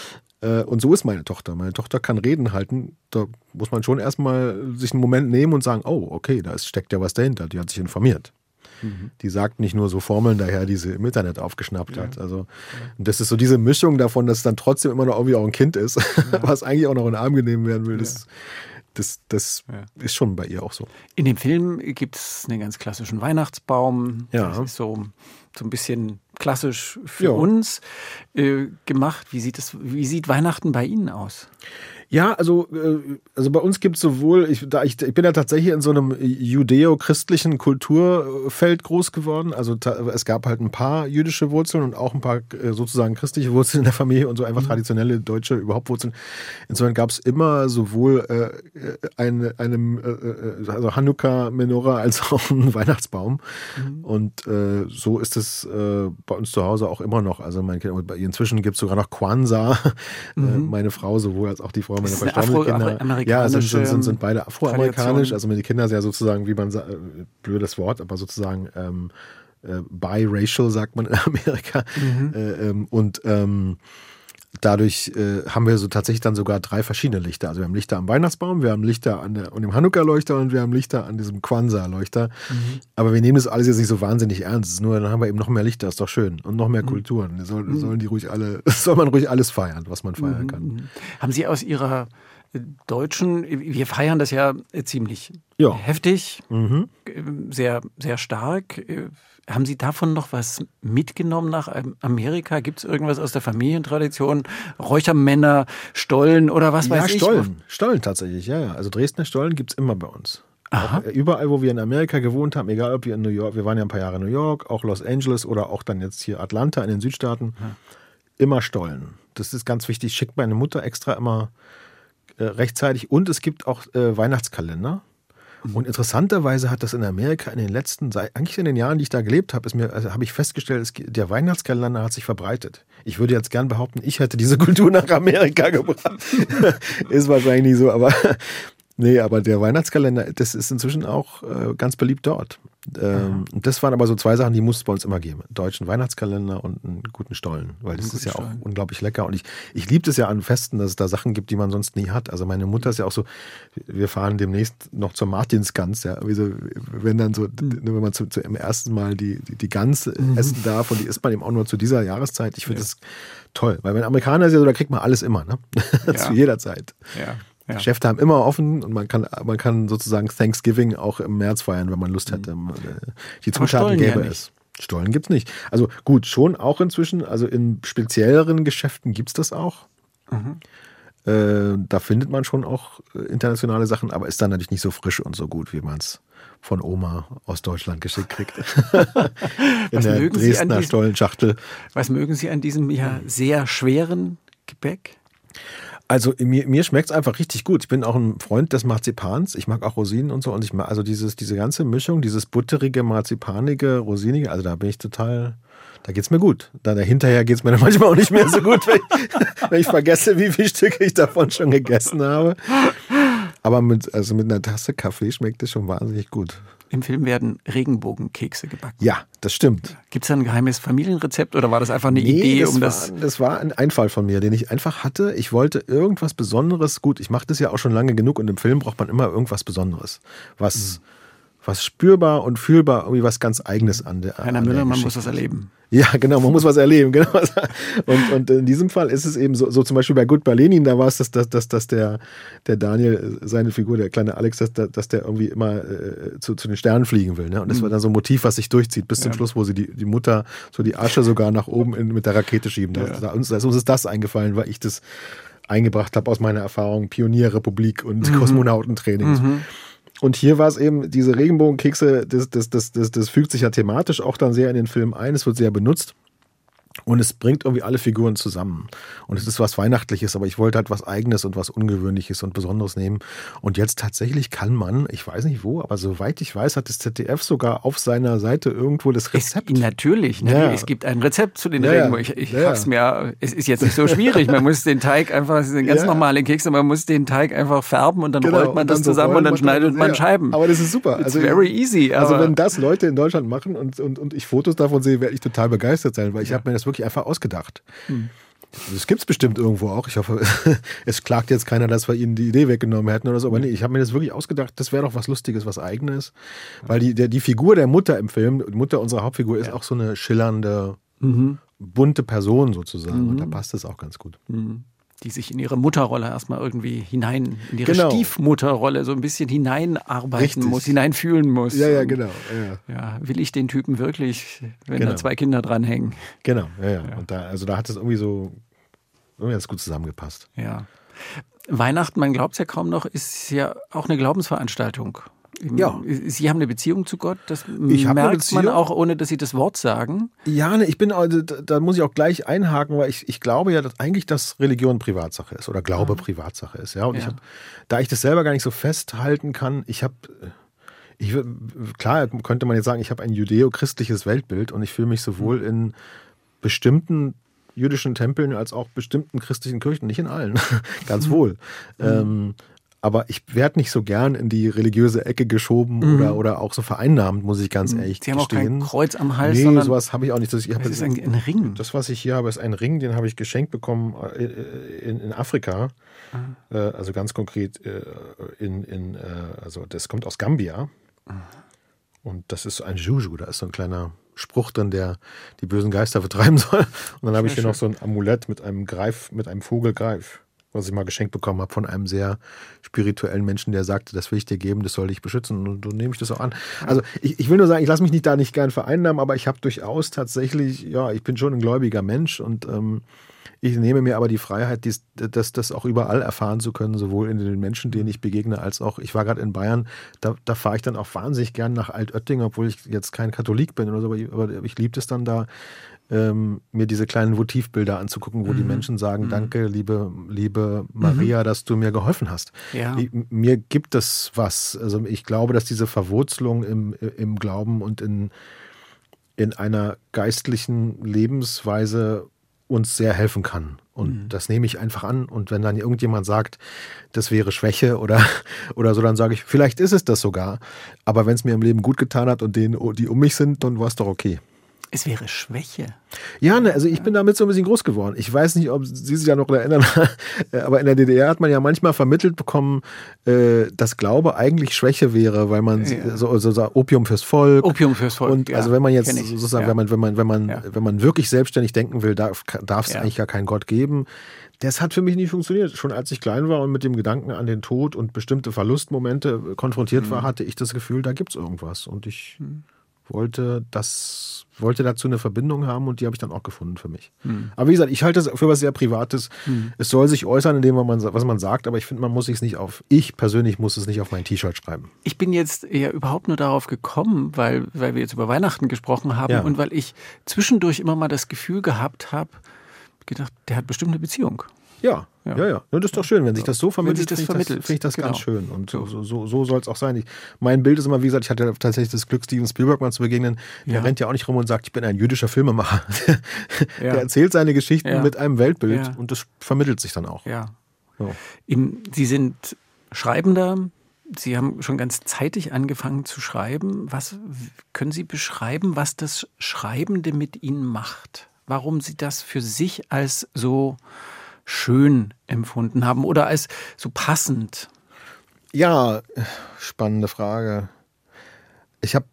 Äh, und so ist meine Tochter. Meine Tochter kann Reden halten. Da muss man schon erstmal sich einen Moment nehmen und sagen, oh, okay, da steckt ja was dahinter. Die hat sich informiert. Mhm. Die sagt nicht nur so Formeln daher, die sie im Internet aufgeschnappt ja. hat. Also, und das ist so diese Mischung davon, dass es dann trotzdem immer noch irgendwie auch ein Kind ist, ja. was eigentlich auch noch in den Arm genommen werden will. Das, das, das ist schon bei ihr auch so. In dem Film gibt es einen ganz klassischen Weihnachtsbaum. Ja. Das ist so, so ein bisschen klassisch für uns äh, gemacht. Wie sieht, es, wie sieht Weihnachten bei Ihnen aus? Ja, also, äh, also bei uns gibt es sowohl, ich, da ich, ich bin ja tatsächlich in so einem judeo-christlichen Kulturfeld groß geworden. Also es gab halt ein paar jüdische Wurzeln und auch ein paar äh, sozusagen christliche Wurzeln in der Familie und so einfach mhm. traditionelle deutsche überhaupt Wurzeln. Insofern gab es immer sowohl äh, eine, einem äh, also Hanukkah, Menorah als auch einen Weihnachtsbaum. Mhm. Und äh, so ist es äh, bei uns zu Hause auch immer noch. Also mein Kind, inzwischen gibt es sogar noch Kwanzaa. Mhm. meine Frau sowohl als auch die Frau Frau, meine verstorbenen Kinder. Ja, sind, sind, sind, sind beide afroamerikanisch. Also meine Kinder sind ja sozusagen, wie man sagt, blödes Wort, aber sozusagen ähm, äh, biracial, sagt man in Amerika. Mhm. Äh, ähm, und ähm, dadurch äh, haben wir so tatsächlich dann sogar drei verschiedene Lichter. Also wir haben Lichter am Weihnachtsbaum, wir haben Lichter an, der, an dem Hanukkah-Leuchter und wir haben Lichter an diesem Kwanzaa-Leuchter. Mhm. Aber wir nehmen das alles jetzt nicht so wahnsinnig ernst. Nur dann haben wir eben noch mehr Lichter, ist doch schön. Und noch mehr mhm. Kulturen. Soll, mhm. Sollen die ruhig alle, soll man ruhig alles feiern, was man feiern mhm. kann. Haben Sie aus Ihrer Deutschen, wir feiern das ja ziemlich ja. heftig, mhm. sehr, sehr stark. Haben Sie davon noch was mitgenommen nach Amerika? Gibt es irgendwas aus der Familientradition? Räuchermänner, Stollen oder was ja, weiß ich? Stollen. Stollen tatsächlich, ja, ja. Also Dresdner Stollen gibt es immer bei uns. Aha. Überall, wo wir in Amerika gewohnt haben, egal ob wir in New York, wir waren ja ein paar Jahre in New York, auch Los Angeles oder auch dann jetzt hier Atlanta in den Südstaaten, ja. immer Stollen. Das ist ganz wichtig. Schickt meine Mutter extra immer äh, rechtzeitig. Und es gibt auch äh, Weihnachtskalender. Und interessanterweise hat das in Amerika in den letzten, eigentlich in den Jahren, die ich da gelebt habe, ist mir, also habe ich festgestellt, es, der Weihnachtskalender hat sich verbreitet. Ich würde jetzt gern behaupten, ich hätte diese Kultur nach Amerika gebracht. ist wahrscheinlich nicht so, aber Nee, aber der Weihnachtskalender, das ist inzwischen auch äh, ganz beliebt dort. Ähm, und das waren aber so zwei Sachen, die muss es bei uns immer geben. Deutschen Weihnachtskalender und einen guten Stollen, weil das ist ja Stollen. auch unglaublich lecker. Und ich, ich liebe es ja an Festen, dass es da Sachen gibt, die man sonst nie hat. Also meine Mutter ist ja auch so, wir fahren demnächst noch zur Martinsgans, ja. Also wenn dann so, mhm. wenn man zu, zu, im ersten Mal die, die, die Gans mhm. essen darf und die isst man eben auch nur zu dieser Jahreszeit. Ich finde ja. das toll. Weil wenn Amerikaner ist ja so, da kriegt man alles immer, ne? Ja. zu jeder Zeit. Ja. Ja. Geschäfte haben immer offen und man kann, man kann sozusagen Thanksgiving auch im März feiern, wenn man Lust hätte. Mhm. Die Zutaten gäbe ja es. Stollen gibt es nicht. Also gut, schon auch inzwischen, also in spezielleren Geschäften gibt es das auch. Mhm. Äh, da findet man schon auch äh, internationale Sachen, aber ist dann natürlich nicht so frisch und so gut, wie man es von Oma aus Deutschland geschickt kriegt. in der Dresdner Stollenschachtel. Was mögen Sie an diesem ja sehr schweren Gebäck? Also mir, mir schmeckt es einfach richtig gut. Ich bin auch ein Freund des Marzipans. Ich mag auch Rosinen und so. Und ich mag also dieses, diese ganze Mischung, dieses butterige, marzipanige, rosinige, also da bin ich total, da geht's mir gut. Dann hinterher geht's mir dann manchmal auch nicht mehr so gut, wenn ich, wenn ich vergesse, wie viele Stücke ich davon schon gegessen habe. Aber mit, also mit einer Tasse Kaffee schmeckt es schon wahnsinnig gut. Im Film werden Regenbogenkekse gebacken. Ja, das stimmt. Gibt es da ein geheimes Familienrezept oder war das einfach eine nee, Idee, das um war, das? Das war ein Einfall von mir, den ich einfach hatte. Ich wollte irgendwas Besonderes. Gut, ich mache das ja auch schon lange genug und im Film braucht man immer irgendwas Besonderes. Was. Mhm was spürbar und fühlbar, irgendwie was ganz Eigenes an der Heiner Müller, man muss das erleben. Ja, genau, man muss was erleben, genau. Und, und in diesem Fall ist es eben so, so zum Beispiel bei Good Berlinin, da war es, dass, dass, dass, dass der, der Daniel, seine Figur, der kleine Alex, dass, dass der irgendwie immer äh, zu, zu den Sternen fliegen will. Ne? Und das mhm. war dann so ein Motiv, was sich durchzieht, bis zum ja. Schluss, wo sie die, die Mutter so die Asche sogar nach oben in, mit der Rakete schieben. Ja. Da, uns, uns ist das eingefallen, weil ich das eingebracht habe aus meiner Erfahrung, Pionierrepublik und mhm. Kosmonautentraining. Mhm. Und hier war es eben, diese Regenbogenkekse, das, das, das, das, das fügt sich ja thematisch auch dann sehr in den Film ein. Es wird sehr benutzt. Und es bringt irgendwie alle Figuren zusammen. Und es ist was Weihnachtliches, aber ich wollte halt was Eigenes und was Ungewöhnliches und Besonderes nehmen. Und jetzt tatsächlich kann man, ich weiß nicht wo, aber soweit ich weiß, hat das ZDF sogar auf seiner Seite irgendwo das Rezept. Es, natürlich, natürlich. Ja. Es gibt ein Rezept zu den ja, Ringen. Ich, ich ja. hab's mir, es ist jetzt nicht so schwierig. Man muss den Teig einfach, es sind ganz ja. normale Kekse, man muss den Teig einfach färben und dann genau. rollt man das so zusammen und dann schneidet man Scheiben. Aber das ist super. It's also, very easy. Also wenn das Leute in Deutschland machen und, und, und ich Fotos davon sehe, werde ich total begeistert sein, weil ich habe mir das wirklich wirklich einfach ausgedacht. Hm. Das gibt es bestimmt irgendwo auch. Ich hoffe, es klagt jetzt keiner, dass wir ihnen die Idee weggenommen hätten oder so. Aber nee, ich habe mir das wirklich ausgedacht. Das wäre doch was Lustiges, was Eigenes. Weil die, der, die Figur der Mutter im Film, die Mutter unserer Hauptfigur, ist ja. auch so eine schillernde, mhm. bunte Person sozusagen. Mhm. Und da passt das auch ganz gut. Mhm die sich in ihre Mutterrolle erstmal irgendwie hinein, in ihre genau. Stiefmutterrolle so ein bisschen hineinarbeiten Richtig. muss, hineinfühlen muss. Ja, ja, genau. Ja. ja. will ich den Typen wirklich, wenn genau. da zwei Kinder dranhängen? Genau, ja, ja. ja. Und da, also da hat es irgendwie so irgendwie ganz gut zusammengepasst. Ja. Weihnachten, man glaubt es ja kaum noch, ist ja auch eine Glaubensveranstaltung. Ja. Sie haben eine Beziehung zu Gott, das ich merkt man auch, ohne dass Sie das Wort sagen. Ja, ne, ich bin, also, da muss ich auch gleich einhaken, weil ich, ich glaube ja dass eigentlich, dass Religion Privatsache ist oder Glaube mhm. Privatsache ist. Ja, und ja. ich hab, da ich das selber gar nicht so festhalten kann, ich habe, ich, klar könnte man jetzt sagen, ich habe ein judeo-christliches Weltbild und ich fühle mich sowohl mhm. in bestimmten jüdischen Tempeln als auch bestimmten christlichen Kirchen, nicht in allen, ganz mhm. wohl. Mhm. Ähm, aber ich werde nicht so gern in die religiöse Ecke geschoben mhm. oder, oder auch so vereinnahmt, muss ich ganz mhm. ehrlich Sie haben auch kein Kreuz am Hals, nee, sowas habe ich auch nicht. Das, ich das ist ein, ein, Ring. Das, was ich hier habe, ist ein Ring, den habe ich geschenkt bekommen äh, in, in Afrika. Mhm. Also ganz konkret äh, in, in also das kommt aus Gambia. Mhm. Und das ist ein Juju, da ist so ein kleiner Spruch drin, der die bösen Geister vertreiben soll. Und dann habe ich hier noch so ein Amulett mit einem Greif, mit einem Vogelgreif was ich mal geschenkt bekommen habe von einem sehr spirituellen Menschen, der sagte, das will ich dir geben, das soll dich beschützen. Und so nehme ich das auch an. Also ich, ich will nur sagen, ich lasse mich nicht da nicht gern vereinnahmen, aber ich habe durchaus tatsächlich, ja, ich bin schon ein gläubiger Mensch und ähm, ich nehme mir aber die Freiheit, dies, das, das auch überall erfahren zu können, sowohl in den Menschen, denen ich begegne, als auch, ich war gerade in Bayern, da, da fahre ich dann auch wahnsinnig gern nach Altötting, obwohl ich jetzt kein Katholik bin oder so, aber ich, ich liebe es dann da, ähm, mir diese kleinen Votivbilder anzugucken, wo mhm. die Menschen sagen, mhm. danke, liebe, liebe Maria, mhm. dass du mir geholfen hast. Ja. Mir gibt es was. Also ich glaube, dass diese Verwurzelung im, im Glauben und in, in einer geistlichen Lebensweise uns sehr helfen kann. Und mhm. das nehme ich einfach an. Und wenn dann irgendjemand sagt, das wäre Schwäche oder, oder so, dann sage ich, vielleicht ist es das sogar. Aber wenn es mir im Leben gut getan hat und denen, die um mich sind, dann war es doch okay. Es wäre Schwäche. Ja, ne, also ich bin damit so ein bisschen groß geworden. Ich weiß nicht, ob Sie sich da noch erinnern, aber in der DDR hat man ja manchmal vermittelt bekommen, äh, dass Glaube eigentlich Schwäche wäre, weil man ja. so, so, so, Opium fürs Volk. Opium fürs Volk. Und ja, also wenn man jetzt sozusagen, ja. wenn man, wenn man, wenn man, wenn man wirklich selbstständig denken will, darf es eigentlich gar keinen Gott geben. Das hat für mich nie funktioniert. Schon als ich klein war und mit dem Gedanken an den Tod und bestimmte Verlustmomente konfrontiert mhm. war, hatte ich das Gefühl, da gibt es irgendwas. Und ich mhm. Wollte das wollte dazu eine Verbindung haben und die habe ich dann auch gefunden für mich. Hm. Aber wie gesagt, ich halte das für was sehr Privates. Hm. Es soll sich äußern, indem man was man sagt, aber ich finde, man muss es nicht auf, ich persönlich muss es nicht auf mein T-Shirt schreiben. Ich bin jetzt ja überhaupt nur darauf gekommen, weil, weil wir jetzt über Weihnachten gesprochen haben ja. und weil ich zwischendurch immer mal das Gefühl gehabt habe, gedacht, der hat bestimmt eine Beziehung. Ja, ja, ja. ja. Das ist doch schön, wenn sich das so vermittelt. Wenn sich das finde ich das, find ich das genau. ganz schön. Und so, so, so soll es auch sein. Ich, mein Bild ist immer, wie gesagt, ich hatte tatsächlich das Glück, Steven Spielberg mal zu begegnen. Der ja. rennt ja auch nicht rum und sagt, ich bin ein jüdischer Filmemacher. Der ja. erzählt seine Geschichten mit einem Weltbild und das vermittelt sich dann auch. Ja. So. Im, Sie sind Schreibender. Sie haben schon ganz zeitig angefangen zu schreiben. Was können Sie beschreiben, was das Schreibende mit Ihnen macht? Warum Sie das für sich als so schön empfunden haben oder als so passend? Ja, spannende Frage. Ich habe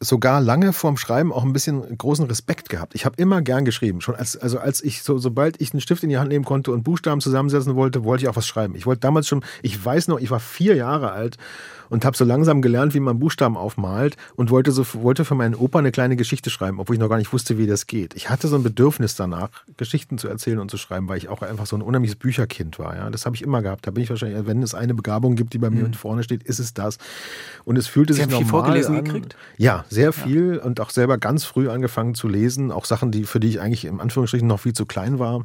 sogar lange vorm Schreiben auch ein bisschen großen Respekt gehabt. Ich habe immer gern geschrieben. Schon als, also als ich so, sobald ich einen Stift in die Hand nehmen konnte und Buchstaben zusammensetzen wollte, wollte ich auch was schreiben. Ich wollte damals schon, ich weiß noch, ich war vier Jahre alt und habe so langsam gelernt, wie man Buchstaben aufmalt und wollte, so, wollte für meinen Opa eine kleine Geschichte schreiben, obwohl ich noch gar nicht wusste, wie das geht. Ich hatte so ein Bedürfnis danach, Geschichten zu erzählen und zu schreiben, weil ich auch einfach so ein unheimliches Bücherkind war. Ja? Das habe ich immer gehabt. Da bin ich wahrscheinlich, wenn es eine Begabung gibt, die bei mir mhm. vorne steht, ist es das. Und es fühlte Sie sich haben normal viel vorgelesen an. gekriegt? Ja, sehr viel ja. und auch selber ganz früh angefangen zu lesen. Auch Sachen, die, für die ich eigentlich im Anführungsstrichen noch viel zu klein war.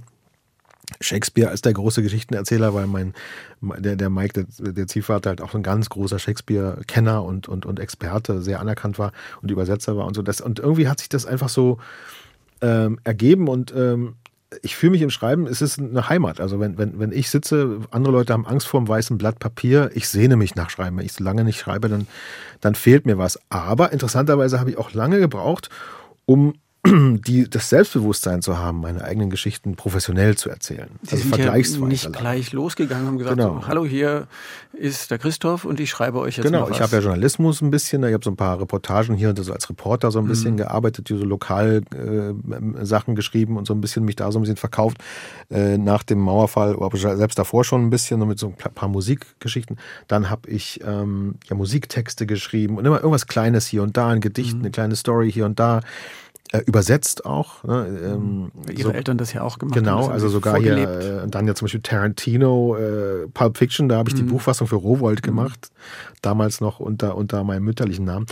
Shakespeare als der große Geschichtenerzähler, weil mein, der, der Mike, der, der Ziehvater, halt auch ein ganz großer Shakespeare-Kenner und, und, und Experte, sehr anerkannt war und Übersetzer war und so. Das, und irgendwie hat sich das einfach so ähm, ergeben und ähm, ich fühle mich im Schreiben, es ist eine Heimat. Also wenn, wenn, wenn ich sitze, andere Leute haben Angst vor einem weißen Blatt Papier, ich sehne mich nach Schreiben. Wenn ich so lange nicht schreibe, dann, dann fehlt mir was. Aber interessanterweise habe ich auch lange gebraucht, um die, das Selbstbewusstsein zu haben, meine eigenen Geschichten professionell zu erzählen. Sie also sind vergleichsweise. Ja nicht gleich losgegangen, haben gesagt, genau. so, hallo, hier ist der Christoph und ich schreibe euch jetzt Genau, mal was. ich habe ja Journalismus ein bisschen, ich habe so ein paar Reportagen hier und so als Reporter so ein bisschen mhm. gearbeitet, so lokal äh, Sachen geschrieben und so ein bisschen mich da so ein bisschen verkauft. Äh, nach dem Mauerfall, aber selbst davor schon ein bisschen, mit so ein paar Musikgeschichten. Dann habe ich ähm, ja Musiktexte geschrieben und immer irgendwas Kleines hier und da, ein Gedicht, mhm. eine kleine Story hier und da äh, übersetzt auch. Ne? Ähm, Ihre so, Eltern das ja auch gemacht genau, haben. Genau, also sogar vorgelebt. hier, äh, dann ja zum Beispiel Tarantino, äh, Pulp Fiction, da habe ich mhm. die Buchfassung für Rowold mhm. gemacht, mhm. damals noch unter, unter meinem mütterlichen Namen.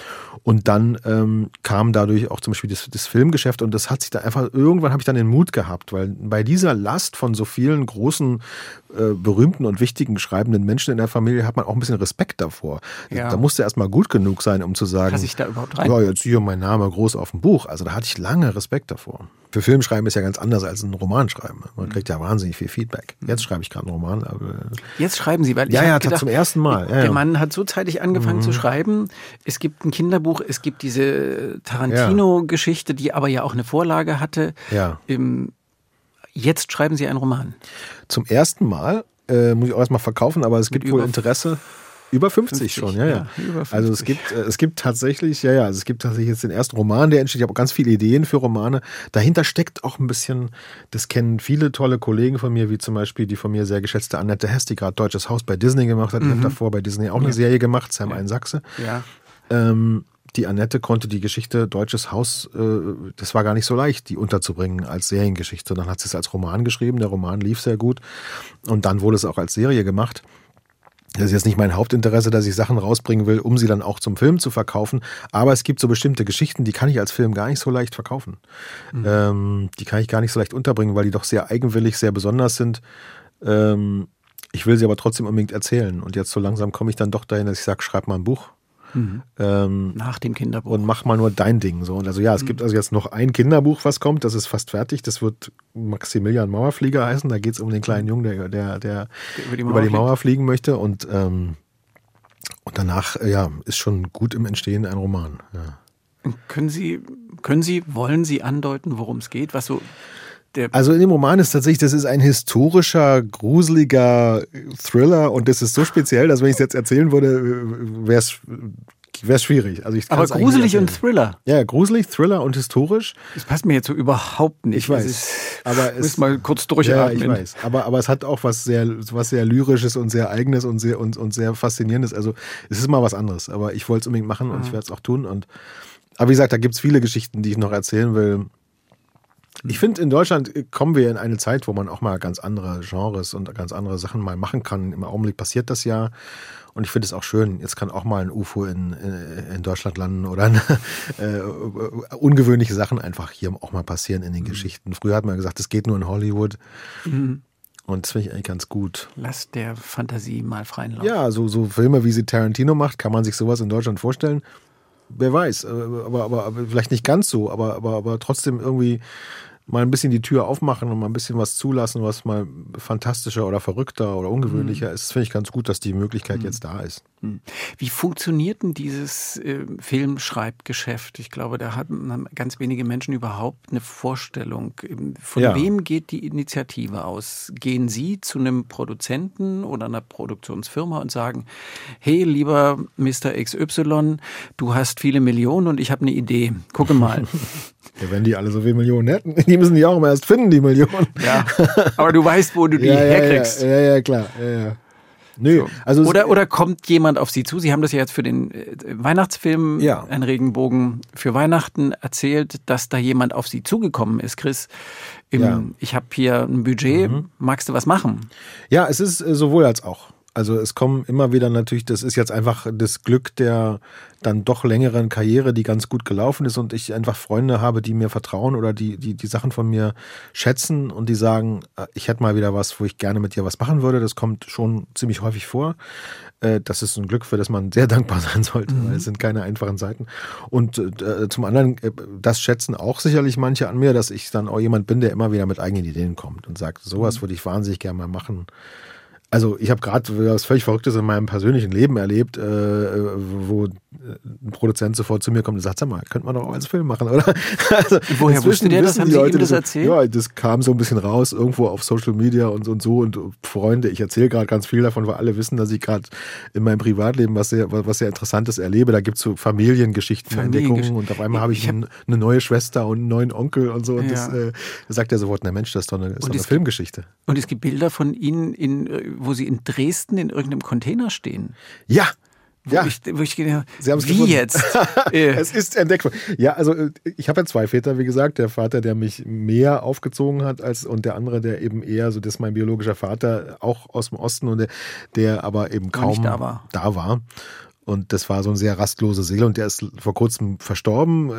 Und dann ähm, kam dadurch auch zum Beispiel das, das Filmgeschäft und das hat sich da einfach, irgendwann habe ich dann den Mut gehabt, weil bei dieser Last von so vielen großen, äh, berühmten und wichtigen schreibenden Menschen in der Familie hat man auch ein bisschen Respekt davor. Ja. Da musste erst mal gut genug sein, um zu sagen, Passe ich da überhaupt rein? Ja, jetzt hier mein Name groß auf dem Buch. Also da hatte ich lange Respekt davor. Für Filmschreiben ist ja ganz anders als ein Roman schreiben. Man mhm. kriegt ja wahnsinnig viel Feedback. Jetzt schreibe ich gerade einen Roman. Aber Jetzt schreiben Sie, weil ja, ja, gedacht, zum ersten Mal. Ja, der. Mann hat so zeitig angefangen mhm. zu schreiben. Es gibt ein Kinderbuch, es gibt diese Tarantino-Geschichte, die aber ja auch eine Vorlage hatte. Ja. Jetzt schreiben Sie einen Roman. Zum ersten Mal äh, muss ich auch erstmal verkaufen, aber es gibt wohl Interesse. Über 50, 50 schon, ja, ja. ja 50. Also es gibt, äh, es gibt tatsächlich, ja, ja, also es gibt tatsächlich jetzt den ersten Roman, der entsteht. Ich habe auch ganz viele Ideen für Romane. Dahinter steckt auch ein bisschen, das kennen viele tolle Kollegen von mir, wie zum Beispiel die von mir sehr geschätzte Annette Hess, die gerade Deutsches Haus bei Disney gemacht hat. Mhm. Ich habe davor bei Disney auch eine Serie gemacht, Sam ja. ein Sachse. Ja. Ähm, die Annette konnte die Geschichte Deutsches Haus, äh, das war gar nicht so leicht, die unterzubringen als Seriengeschichte. Dann hat sie es als Roman geschrieben, der Roman lief sehr gut und dann wurde es auch als Serie gemacht. Das ist jetzt nicht mein Hauptinteresse, dass ich Sachen rausbringen will, um sie dann auch zum Film zu verkaufen. Aber es gibt so bestimmte Geschichten, die kann ich als Film gar nicht so leicht verkaufen. Mhm. Ähm, die kann ich gar nicht so leicht unterbringen, weil die doch sehr eigenwillig, sehr besonders sind. Ähm, ich will sie aber trotzdem unbedingt erzählen. Und jetzt so langsam komme ich dann doch dahin, dass ich sage, schreib mal ein Buch. Mhm. Ähm, Nach dem Kinderbuch. Und mach mal nur dein Ding. So. Und also ja, es mhm. gibt also jetzt noch ein Kinderbuch, was kommt, das ist fast fertig. Das wird Maximilian Mauerflieger heißen. Da geht es um den kleinen Jungen, der, der, der über, die Mauer, über die Mauer fliegen möchte. Und, ähm, und danach, ja, ist schon gut im Entstehen ein Roman. Ja. Können Sie, können Sie, wollen Sie andeuten, worum es geht? Was so also in dem Roman ist tatsächlich, das ist ein historischer, gruseliger Thriller und das ist so speziell, dass wenn ich es jetzt erzählen würde, wäre es wäre schwierig. Also ich Aber gruselig und Thriller. Ja, gruselig, Thriller und historisch. Das passt mir jetzt so überhaupt nicht. Ich weiß. Ist, aber es mal kurz durchatmen. Ja, ich weiß. Aber, aber es hat auch was sehr, was sehr lyrisches und sehr eigenes und sehr und, und sehr faszinierendes. Also es ist mal was anderes. Aber ich wollte es unbedingt machen und ich werde es auch tun. Und aber wie gesagt, da gibt es viele Geschichten, die ich noch erzählen will. Ich finde, in Deutschland kommen wir in eine Zeit, wo man auch mal ganz andere Genres und ganz andere Sachen mal machen kann. Im Augenblick passiert das ja. Und ich finde es auch schön, jetzt kann auch mal ein UFO in, in Deutschland landen oder äh, ungewöhnliche Sachen einfach hier auch mal passieren in den mhm. Geschichten. Früher hat man gesagt, es geht nur in Hollywood. Mhm. Und das finde ich eigentlich ganz gut. Lass der Fantasie mal freien Lauf. Ja, so, so Filme, wie sie Tarantino macht, kann man sich sowas in Deutschland vorstellen. Wer weiß, äh, aber, aber, aber vielleicht nicht ganz so, aber, aber, aber trotzdem irgendwie mal ein bisschen die Tür aufmachen und mal ein bisschen was zulassen, was mal fantastischer oder verrückter oder ungewöhnlicher mhm. ist, finde ich ganz gut, dass die Möglichkeit mhm. jetzt da ist. Mhm. Wie funktioniert denn dieses äh, Filmschreibgeschäft? Ich glaube, da haben ganz wenige Menschen überhaupt eine Vorstellung. Ähm, von ja. wem geht die Initiative aus? Gehen Sie zu einem Produzenten oder einer Produktionsfirma und sagen, hey, lieber Mr. XY, du hast viele Millionen und ich habe eine Idee. Gucke mal. Ja, wenn die alle so viele Millionen hätten, die müssen die auch immer erst finden, die Millionen. Ja, aber du weißt, wo du die ja, herkriegst. Ja, ja, ja, klar. Ja. Nö, So. also oder, oder kommt jemand auf Sie zu? Sie haben das ja jetzt für den äh, Weihnachtsfilm Ja. Ein Regenbogen für Weihnachten erzählt, dass da jemand auf Sie zugekommen ist. Chris, im. Mhm. ich habe hier ein Budget, magst du was machen? Ja, es ist äh, sowohl als auch. Also es kommen immer wieder natürlich, das ist jetzt einfach das Glück der dann doch längeren Karriere, die ganz gut gelaufen ist und ich einfach Freunde habe, die mir vertrauen oder die, die, die Sachen von mir schätzen und die sagen, äh, ich hätte mal wieder was, wo ich gerne mit dir was machen würde. Das kommt schon ziemlich häufig vor. Äh, Das ist ein Glück, für das man sehr dankbar sein sollte, weil es sind keine einfachen Zeiten. Und äh, zum anderen, das schätzen auch sicherlich manche an mir, dass ich dann auch jemand bin, der immer wieder mit eigenen Ideen kommt und sagt, sowas würde ich wahnsinnig gerne mal machen. Also ich habe gerade was völlig Verrücktes in meinem persönlichen Leben erlebt, äh, wo ein Produzent sofort zu mir kommt und sagt, sag mal, könnte man doch auch als Film machen, oder? Also, woher wusste der das? Haben die Sie ihm Leute das so- erzählt? Ja, das kam so ein bisschen raus, irgendwo auf Social Media und so und so und Freunde, ich erzähle gerade ganz viel davon, weil alle wissen, dass ich gerade in meinem Privatleben was sehr, was sehr Interessantes erlebe. Da gibt's so Familiengeschichten, Familiengesch- Entdeckungen und auf einmal habe ich, Ich hab- ein- eine neue Schwester und einen neuen Onkel und so und Ja. das äh, sagt er sofort, na Mensch, das ist doch eine, ist doch eine es- Filmgeschichte. Und es gibt Bilder von Ihnen, in, äh, wo Sie in Dresden in irgendeinem Container stehen. Ja, Wo ja. ich, wo ich gedacht, Sie haben's wie gefunden. jetzt? Äh, es ist entdeckt worden. Ja, also äh, ich habe ja zwei Väter, wie gesagt. Der Vater, der mich mehr aufgezogen hat, als und der andere, der eben eher, so das ist mein biologischer Vater, auch aus dem Osten und der, der aber eben kaum da war. da war. Und das war so eine sehr rastlose Seele und der ist vor kurzem verstorben.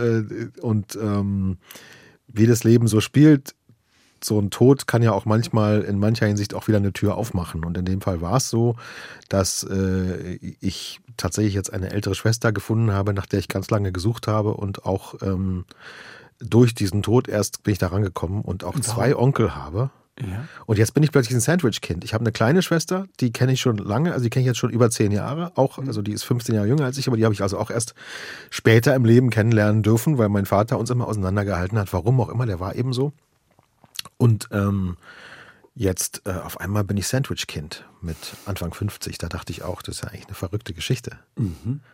Äh, und ähm, wie das Leben so spielt, so ein Tod kann ja auch manchmal in mancher Hinsicht auch wieder eine Tür aufmachen. Und in dem Fall war es so, dass äh, ich tatsächlich jetzt eine ältere Schwester gefunden habe, nach der ich ganz lange gesucht habe und auch ähm, durch diesen Tod erst bin ich da rangekommen und auch zwei Onkel habe. ja. Und jetzt bin ich plötzlich ein Sandwich-Kind. Ich habe eine kleine Schwester, die kenne ich schon lange, also die kenne ich jetzt schon über zehn Jahre. Auch, also die ist 15 Jahre jünger als ich, aber die habe ich also auch erst später im Leben kennenlernen dürfen, weil mein Vater uns immer auseinandergehalten hat. Warum auch immer, der war eben so. Und ähm, jetzt äh, auf einmal bin ich Sandwich-Kind mit Anfang 50. Da dachte ich auch, das ist ja eigentlich eine verrückte Geschichte.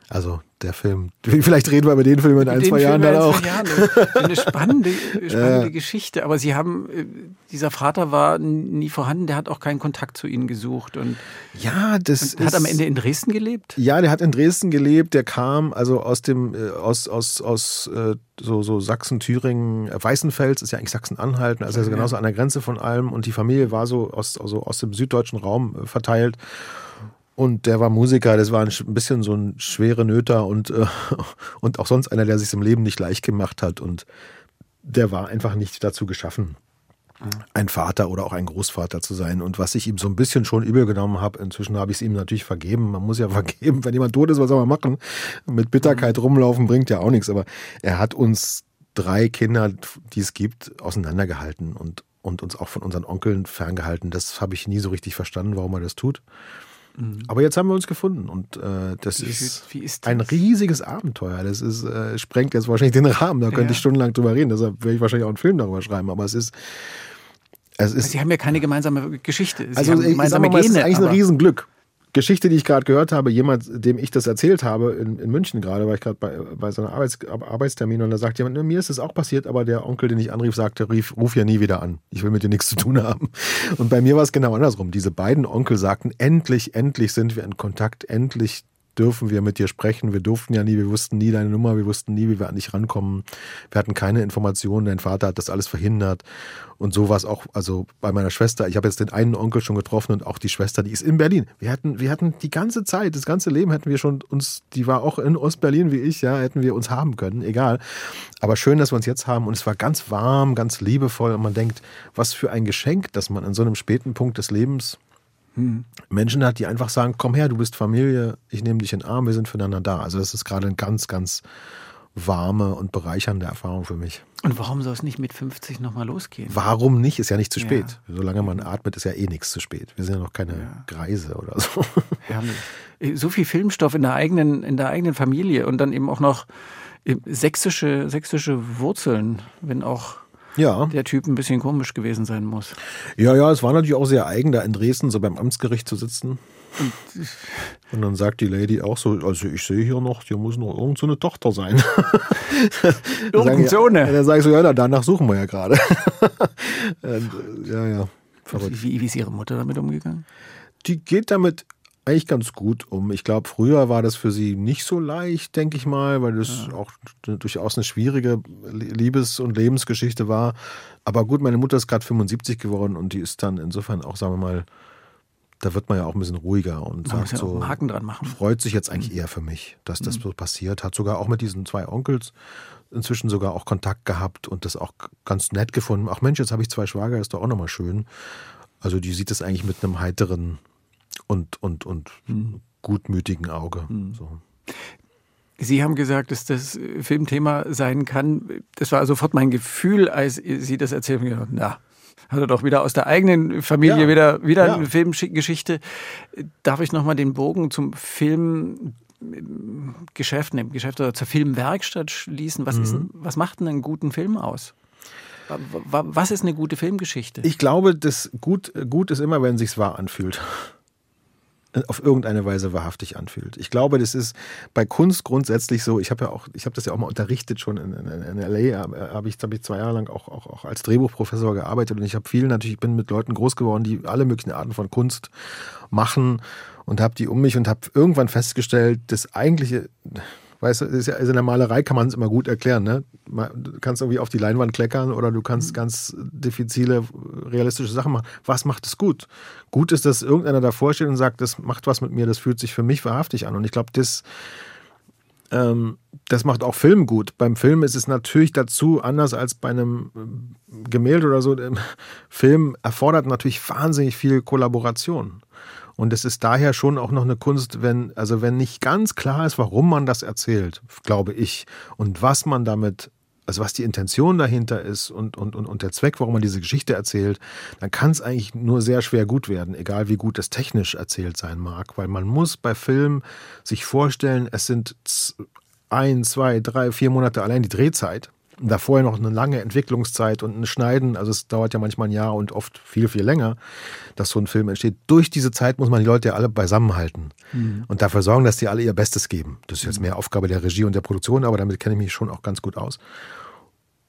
Also der Film, vielleicht reden wir über den Film in ein, Den zwei Jahren dann auch. Jahren. Eine spannende, spannende Geschichte. Aber Sie haben, äh, dieser Vater war nie vorhanden, der hat auch keinen Kontakt zu Ihnen gesucht und Ja, das hat am ist- Ende in Dresden gelebt. Ja, der hat in Dresden gelebt. Der kam also aus dem äh, aus aus aus äh, so so Sachsen, Thüringen, äh, Weißenfels ist ja eigentlich Sachsen-Anhalt, also Ja. genauso an der Grenze von allem. Und die Familie war so aus also aus dem süddeutschen Raum äh, verteilt. Und der war Musiker, das war ein, sch- ein bisschen so ein schwere Nöter und, äh, und auch sonst einer, der sich im Leben nicht leicht gemacht hat. Und der war einfach nicht dazu geschaffen, ein Vater oder auch ein Großvater zu sein. Und was ich ihm so ein bisschen schon übel genommen habe, inzwischen habe ich es ihm natürlich vergeben. Man muss ja vergeben, wenn jemand tot ist, was soll man machen? Mit Bitterkeit rumlaufen bringt ja auch nichts. Aber er hat uns drei Kinder, die es gibt, auseinandergehalten und, und uns auch von unseren Onkeln ferngehalten. Das habe ich nie so richtig verstanden, warum er das tut. Aber jetzt haben wir uns gefunden und äh, das Wie- ist, wie ist ein das? riesiges Abenteuer. Das ist, äh, sprengt jetzt wahrscheinlich den Rahmen. Da könnte Ja. ich stundenlang drüber reden. Deshalb werde ich wahrscheinlich auch einen Film darüber schreiben. Aber es ist, es ist Sie haben ja keine gemeinsame Geschichte. Sie also haben ich, ich gemeinsame mal, es ist Gene. eigentlich ein Riesenglück. Geschichte, die ich gerade gehört habe, jemand, dem ich das erzählt habe, in, in München gerade, war ich gerade bei, bei so einem Arbeits, Arbeitstermin und da sagt jemand, "Ne, mir ist es auch passiert, aber der Onkel, den ich anrief, sagte, rief, ruf ja nie wieder an. Ich will mit dir nichts zu tun haben. Und bei mir war es genau andersrum. Diese beiden Onkel sagten, endlich, endlich sind wir in Kontakt, endlich dürfen wir mit dir sprechen. Wir durften ja nie, wir wussten nie deine Nummer, wir wussten nie, wie wir an dich rankommen. Wir hatten keine Informationen, dein Vater hat das alles verhindert. Und so war es auch, also bei meiner Schwester. Ich habe jetzt den einen Onkel schon getroffen und auch die Schwester, die ist in Berlin. Wir hatten, wir hatten die ganze Zeit, das ganze Leben hätten wir schon uns, die war auch in Ostberlin wie ich, ja, hätten wir uns haben können, egal. Aber schön, dass wir uns jetzt haben und es war ganz warm, ganz liebevoll und man denkt, was für ein Geschenk, dass man in so einem späten Punkt des Lebens Menschen hat, die einfach sagen, komm her, du bist Familie, ich nehme dich in den Arm, wir sind füreinander da. Also das ist gerade eine ganz, ganz warme und bereichernde Erfahrung für mich. Und warum soll es nicht mit 50 nochmal losgehen? Warum nicht? Ist ja nicht zu Ja. spät. Solange man atmet, ist ja eh nichts zu spät. Wir sind ja noch keine Ja. Greise oder so. Herrlich. So viel Filmstoff in der eigenen, in der eigenen Familie und dann eben auch noch äh, sächsische, sächsische Wurzeln, wenn auch Ja. der Typ ein bisschen komisch gewesen sein muss. Ja, ja, es war natürlich auch sehr eigen, da in Dresden so beim Amtsgericht zu sitzen. Und dann sagt die Lady auch so, also ich sehe hier noch, hier muss noch irgend so eine Tochter sein. Dann sagen Irgend so die- eine. Dann sage ich so, ja, na, danach suchen wir ja gerade. Äh, ja, ja, verrückt. Wie, wie ist Ihre Mutter damit umgegangen? Die geht damit eigentlich ganz gut um. Ich glaube, früher war das für sie nicht so leicht, denke ich mal, weil das ja. auch durchaus eine schwierige Liebes- und Lebensgeschichte war. Aber gut, meine Mutter ist gerade 75 geworden und die ist dann insofern auch, sagen wir mal, da wird man ja auch ein bisschen ruhiger und man sagt ja so, Haken dran machen. freut sich jetzt eigentlich mhm. eher für mich, dass das mhm. so passiert. Hat sogar auch mit diesen zwei Onkels inzwischen sogar auch Kontakt gehabt und das auch ganz nett gefunden. Ach Mensch, jetzt habe ich zwei Schwager, ist doch auch nochmal schön. Also die sieht das eigentlich mit einem heiteren und, und, und mhm. gutmütigen Auge. Mhm. So. Sie haben gesagt, dass das Filmthema sein kann. Das war sofort mein Gefühl, als Sie das erzählen. Ja, na, hat er doch wieder aus der eigenen Familie ja. wieder, wieder ja. eine Filmgeschichte. Darf ich nochmal den Bogen zum Filmgeschäft, ne, Geschäft oder zur Filmwerkstatt schließen? Was, mhm. ist, was macht denn einen guten Film aus? Was ist eine gute Filmgeschichte? Ich glaube, das gut, gut ist immer, wenn es sich wahr anfühlt auf irgendeine Weise wahrhaftig anfühlt. Ich glaube, das ist bei Kunst grundsätzlich so. Ich habe ja auch, ich habe das ja auch mal unterrichtet schon in, in, in LA. Habe ich, hab ich zwei Jahre lang auch, auch, auch als Drehbuchprofessor gearbeitet und ich habe viel natürlich, ich bin mit Leuten groß geworden, die alle möglichen Arten von Kunst machen und habe die um mich und habe irgendwann festgestellt, das eigentliche Weißt du, ist ja, also in der Malerei kann man es immer gut erklären. Ne? Du kannst irgendwie auf die Leinwand kleckern oder du kannst ganz diffizile, realistische Sachen machen. Was macht es gut? Gut ist, dass irgendeiner davor steht und sagt, das macht was mit mir, das fühlt sich für mich wahrhaftig an. Und ich glaube, das, ähm, das macht auch Film gut. Beim Film ist es natürlich dazu anders als bei einem äh, Gemälde oder so. Film erfordert natürlich wahnsinnig viel Kollaboration. Und es ist daher schon auch noch eine Kunst, wenn, also wenn nicht ganz klar ist, warum man das erzählt, glaube ich, und was man damit also was die Intention dahinter ist und, und, und, und der Zweck, warum man diese Geschichte erzählt, dann kann es eigentlich nur sehr schwer gut werden, egal wie gut es technisch erzählt sein mag. Weil man muss bei Filmen sich vorstellen, es sind ein, zwei, drei, vier Monate allein die Drehzeit da vorher noch eine lange Entwicklungszeit und ein Schneiden, also es dauert ja manchmal ein Jahr und oft viel, viel länger, dass so ein Film entsteht. Durch diese Zeit muss man die Leute ja alle beisammenhalten mhm. und dafür sorgen, dass die alle ihr Bestes geben. Das ist jetzt mehr Aufgabe der Regie und der Produktion, aber damit kenne ich mich schon auch ganz gut aus.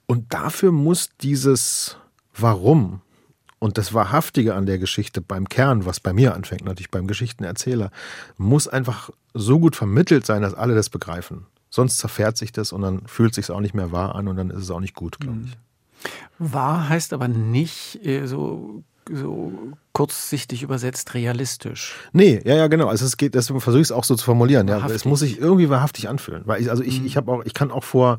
Und dafür muss dieses Warum und das Wahrhaftige an der Geschichte beim Kern, was bei mir anfängt, natürlich beim Geschichtenerzähler, muss einfach so gut vermittelt sein, dass alle das begreifen. Sonst zerfährt sich das und dann fühlt sich auch nicht mehr wahr an und dann ist es auch nicht gut, glaube ich. Wahr heißt aber nicht äh, so so kurzsichtig übersetzt realistisch. Nee, ja, ja, genau. Also es geht, deswegen versuche ich es auch so zu formulieren. Ja, es muss sich irgendwie wahrhaftig anfühlen. Weil ich, also ich, mhm. ich habe auch, ich kann auch vor,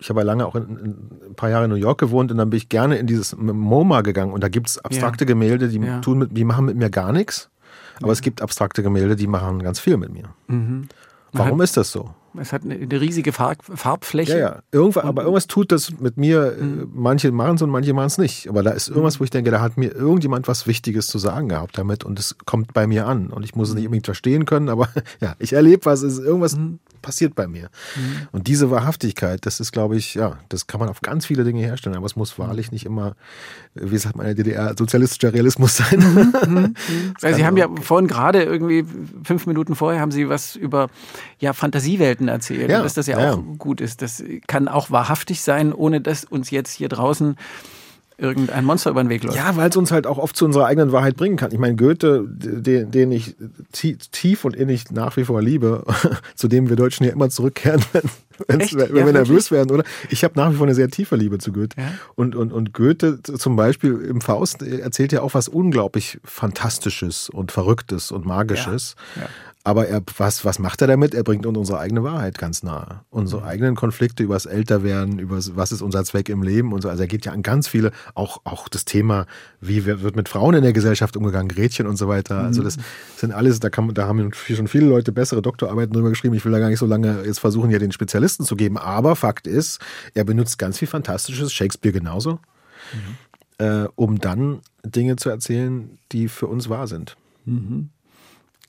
ich habe ja lange auch in, in, ein paar Jahre in New York gewohnt und dann bin ich gerne in dieses MoMA gegangen und da gibt es abstrakte ja. Gemälde, die ja. tun mit, die machen mit mir gar nichts. Aber ja. es gibt abstrakte Gemälde, die machen ganz viel mit mir. Mhm. Warum ist das so? Es hat eine, eine riesige Farb, Farbfläche. Ja, ja. Irgendwas, aber irgendwas tut das mit mir. Mhm. Manche machen es und manche machen es nicht. Aber da ist irgendwas, mhm. wo ich denke, da hat mir irgendjemand was Wichtiges zu sagen gehabt damit und es kommt bei mir an. Und ich muss es nicht mhm. unbedingt verstehen können, aber ja, ich erlebe was, es ist irgendwas mhm. passiert bei mir. Mhm. Und diese Wahrhaftigkeit, das ist, glaube ich, ja, das kann man auf ganz viele Dinge herstellen, aber es muss wahrlich nicht immer, wie sagt man in der DDR, sozialistischer Realismus sein. Mhm. Weil Sie haben ja vorhin gerade irgendwie fünf Minuten vorher haben Sie was über ja, Fantasiewelten erzählt, ja, dass das ja, ja auch gut ist. Das kann auch wahrhaftig sein, ohne dass uns jetzt hier draußen irgendein Monster über den Weg läuft. Ja, weil es uns halt auch oft zu unserer eigenen Wahrheit bringen kann. Ich meine, Goethe, den, den ich tief und innig nach wie vor liebe, zu dem wir Deutschen ja immer zurückkehren, wenn, ja, wir nervös werden, oder? Ich habe nach wie vor eine sehr tiefe Liebe zu Goethe. Ja? Und, und, und Goethe zum Beispiel im Faust erzählt ja auch was unglaublich Fantastisches und Verrücktes und Magisches. Ja. Aber er, was, was macht er damit? Er bringt uns unsere eigene Wahrheit ganz nahe. Unsere mhm. eigenen Konflikte über das Älterwerden, über was ist unser Zweck im Leben und so. Also er geht ja an ganz viele, auch, auch das Thema, wie wird mit Frauen in der Gesellschaft umgegangen, Gretchen und so weiter. Also das mhm. sind alles, da, kann, da haben schon viele Leute bessere Doktorarbeiten drüber geschrieben. Ich will da gar nicht so lange jetzt versuchen, ja den Spezialisten zu geben. Aber Fakt ist, er benutzt ganz viel Fantastisches, Shakespeare genauso, mhm. äh, um dann Dinge zu erzählen, die für uns wahr sind. Mhm.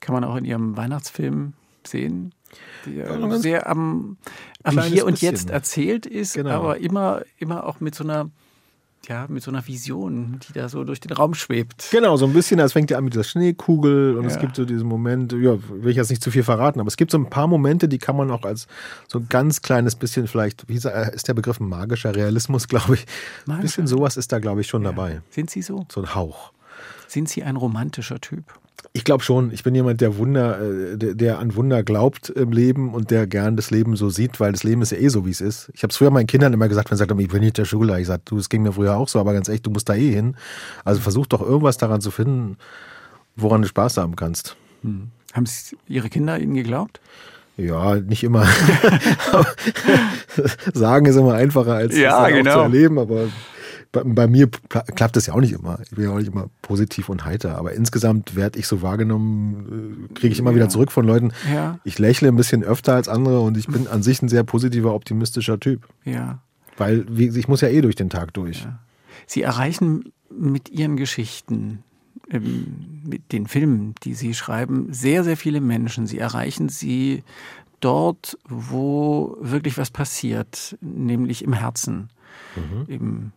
Kann man auch in ihrem Weihnachtsfilm sehen, der sehr am, am Hier und bisschen. Jetzt erzählt ist, genau. aber immer, immer auch mit so einer ja, mit so einer Vision, die da so durch den Raum schwebt. Genau, so ein bisschen, es fängt ja an mit dieser Schneekugel und ja. es gibt so diesen Moment, ja, will ich jetzt nicht zu viel verraten, aber es gibt so ein paar Momente, die kann man auch als so ein ganz kleines bisschen vielleicht, wie ist der Begriff magischer Realismus, glaube ich. Ein bisschen sowas ist da, glaube ich, schon ja. dabei. Sind Sie so? So ein Hauch. Sind Sie ein romantischer Typ? Ich glaube schon. Ich bin jemand, der Wunder, äh, der, der, an Wunder glaubt im Leben und der gern das Leben so sieht, weil das Leben ist ja eh so, wie es ist. Ich habe es früher meinen Kindern immer gesagt, wenn sie sagten, ich bin nicht der Schüler. Ich sage, du, es ging mir früher auch so, aber ganz echt, du musst da eh hin. Also versuch doch irgendwas daran zu finden, woran du Spaß haben kannst. Hm. Haben Sie Ihre Kinder Ihnen geglaubt? Ja, nicht immer. Sagen ist immer einfacher als ja, es genau. zu erleben, aber bei, bei mir klappt das ja auch nicht immer. Ich bin ja auch nicht immer positiv und heiter. Aber insgesamt werde ich so wahrgenommen, äh, kriege ich immer ja. wieder zurück von Leuten. Ja. Ich lächle ein bisschen öfter als andere und ich bin an sich ein sehr positiver, optimistischer Typ. Ja. Weil wie, ich muss ja eh durch den Tag durch. Ja. Sie erreichen mit Ihren Geschichten, ähm, mit den Filmen, die Sie schreiben, sehr, sehr viele Menschen. Sie erreichen sie dort, wo wirklich was passiert, nämlich im Herzen. Mhm. Im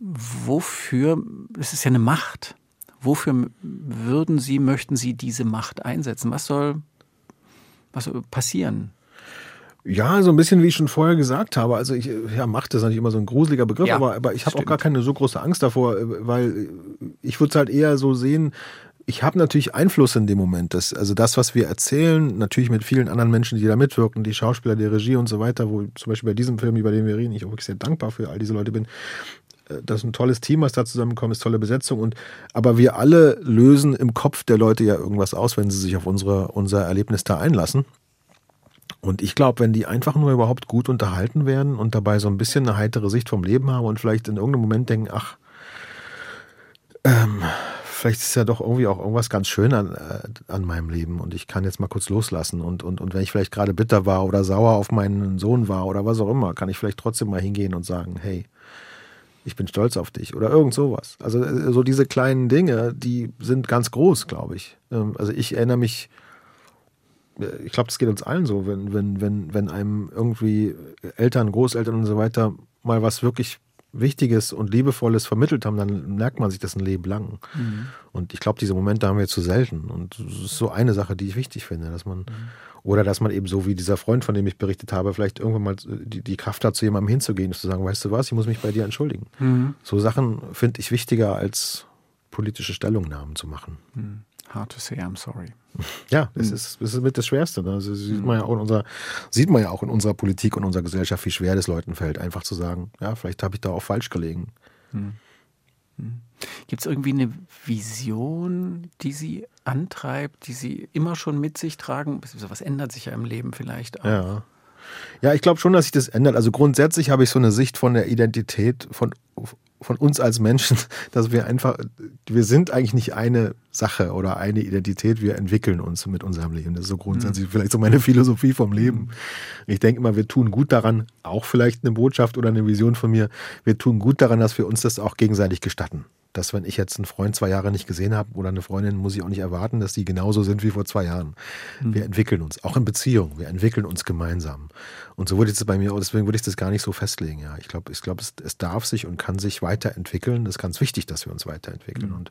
wofür, es ist ja eine Macht, wofür würden Sie, möchten Sie diese Macht einsetzen? Was soll, was soll passieren? Ja, so ein bisschen wie ich schon vorher gesagt habe. Also ich, ja, Macht ist natürlich immer so ein gruseliger Begriff, ja, aber, aber ich habe auch gar keine so große Angst davor, weil ich würde es halt eher so sehen, ich habe natürlich Einfluss in dem Moment. Das, also das, was wir erzählen, natürlich mit vielen anderen Menschen, die da mitwirken, die Schauspieler, die Regie und so weiter, wo zum Beispiel bei diesem Film, über den wir reden, ich auch wirklich sehr dankbar für all diese Leute bin, das ist ein tolles Team, was da zusammenkommt, ist tolle Besetzung. Und, aber wir alle lösen im Kopf der Leute ja irgendwas aus, wenn sie sich auf unsere, unser Erlebnis da einlassen. Und ich glaube, wenn die einfach nur überhaupt gut unterhalten werden und dabei so ein bisschen eine heitere Sicht vom Leben haben und vielleicht in irgendeinem Moment denken, ach, ähm, vielleicht ist ja doch irgendwie auch irgendwas ganz schön an, äh, an meinem Leben und ich kann jetzt mal kurz loslassen und, und, und wenn ich vielleicht gerade bitter war oder sauer auf meinen Sohn war oder was auch immer, kann ich vielleicht trotzdem mal hingehen und sagen, hey, ich bin stolz auf dich oder irgend sowas. Also äh, so diese kleinen Dinge, die sind ganz groß, glaube ich. Ähm, also ich erinnere mich, äh, ich glaube, das geht uns allen so, wenn, wenn, wenn, wenn einem irgendwie Eltern, Großeltern und so weiter mal was wirklich Wichtiges und Liebevolles vermittelt haben, dann merkt man sich das ein Leben lang. Mhm. Und ich glaube, diese Momente haben wir zu selten. Und das ist so eine Sache, die ich wichtig finde, dass man mhm. Oder dass man eben so wie dieser Freund, von dem ich berichtet habe, vielleicht irgendwann mal die, die Kraft hat, zu jemandem hinzugehen und zu sagen, weißt du was, ich muss mich bei dir entschuldigen. Mhm. So Sachen finde ich wichtiger als politische Stellungnahmen zu machen. Mhm. Hard to say I'm sorry. Ja, das, mhm. ist, das ist mit das Schwerste. Ne? Also sieht, man ja auch in unserer, sieht man ja auch in unserer Politik und unserer Gesellschaft, wie schwer das Leuten fällt, einfach zu sagen, ja, vielleicht habe ich da auch falsch gelegen. Mhm. Mhm. Gibt es irgendwie eine Vision, die Sie antreibt, die Sie immer schon mit sich tragen? Was ändert sich ja im Leben vielleicht auch? Ja. Ja, ich glaube schon, dass sich das ändert. Also grundsätzlich habe ich so eine Sicht von der Identität von, von uns als Menschen, dass wir einfach, wir sind eigentlich nicht eine Sache oder eine Identität, wir entwickeln uns mit unserem Leben. Das ist so grundsätzlich mhm. vielleicht so meine Philosophie vom Leben. Mhm. Ich denke immer, wir tun gut daran, auch vielleicht eine Botschaft oder eine Vision von mir, wir tun gut daran, dass wir uns das auch gegenseitig gestatten dass wenn ich jetzt einen Freund zwei Jahre nicht gesehen habe oder eine Freundin, muss ich auch nicht erwarten, dass die genauso sind wie vor zwei Jahren. Mhm. Wir entwickeln uns, auch in Beziehungen, wir entwickeln uns gemeinsam. Und so wurde es bei mir, deswegen würde ich das gar nicht so festlegen. Ja, ich glaube, ich glaube, es, es, darf sich und kann sich weiterentwickeln. Das ist ganz wichtig, dass wir uns weiterentwickeln. Mhm. Und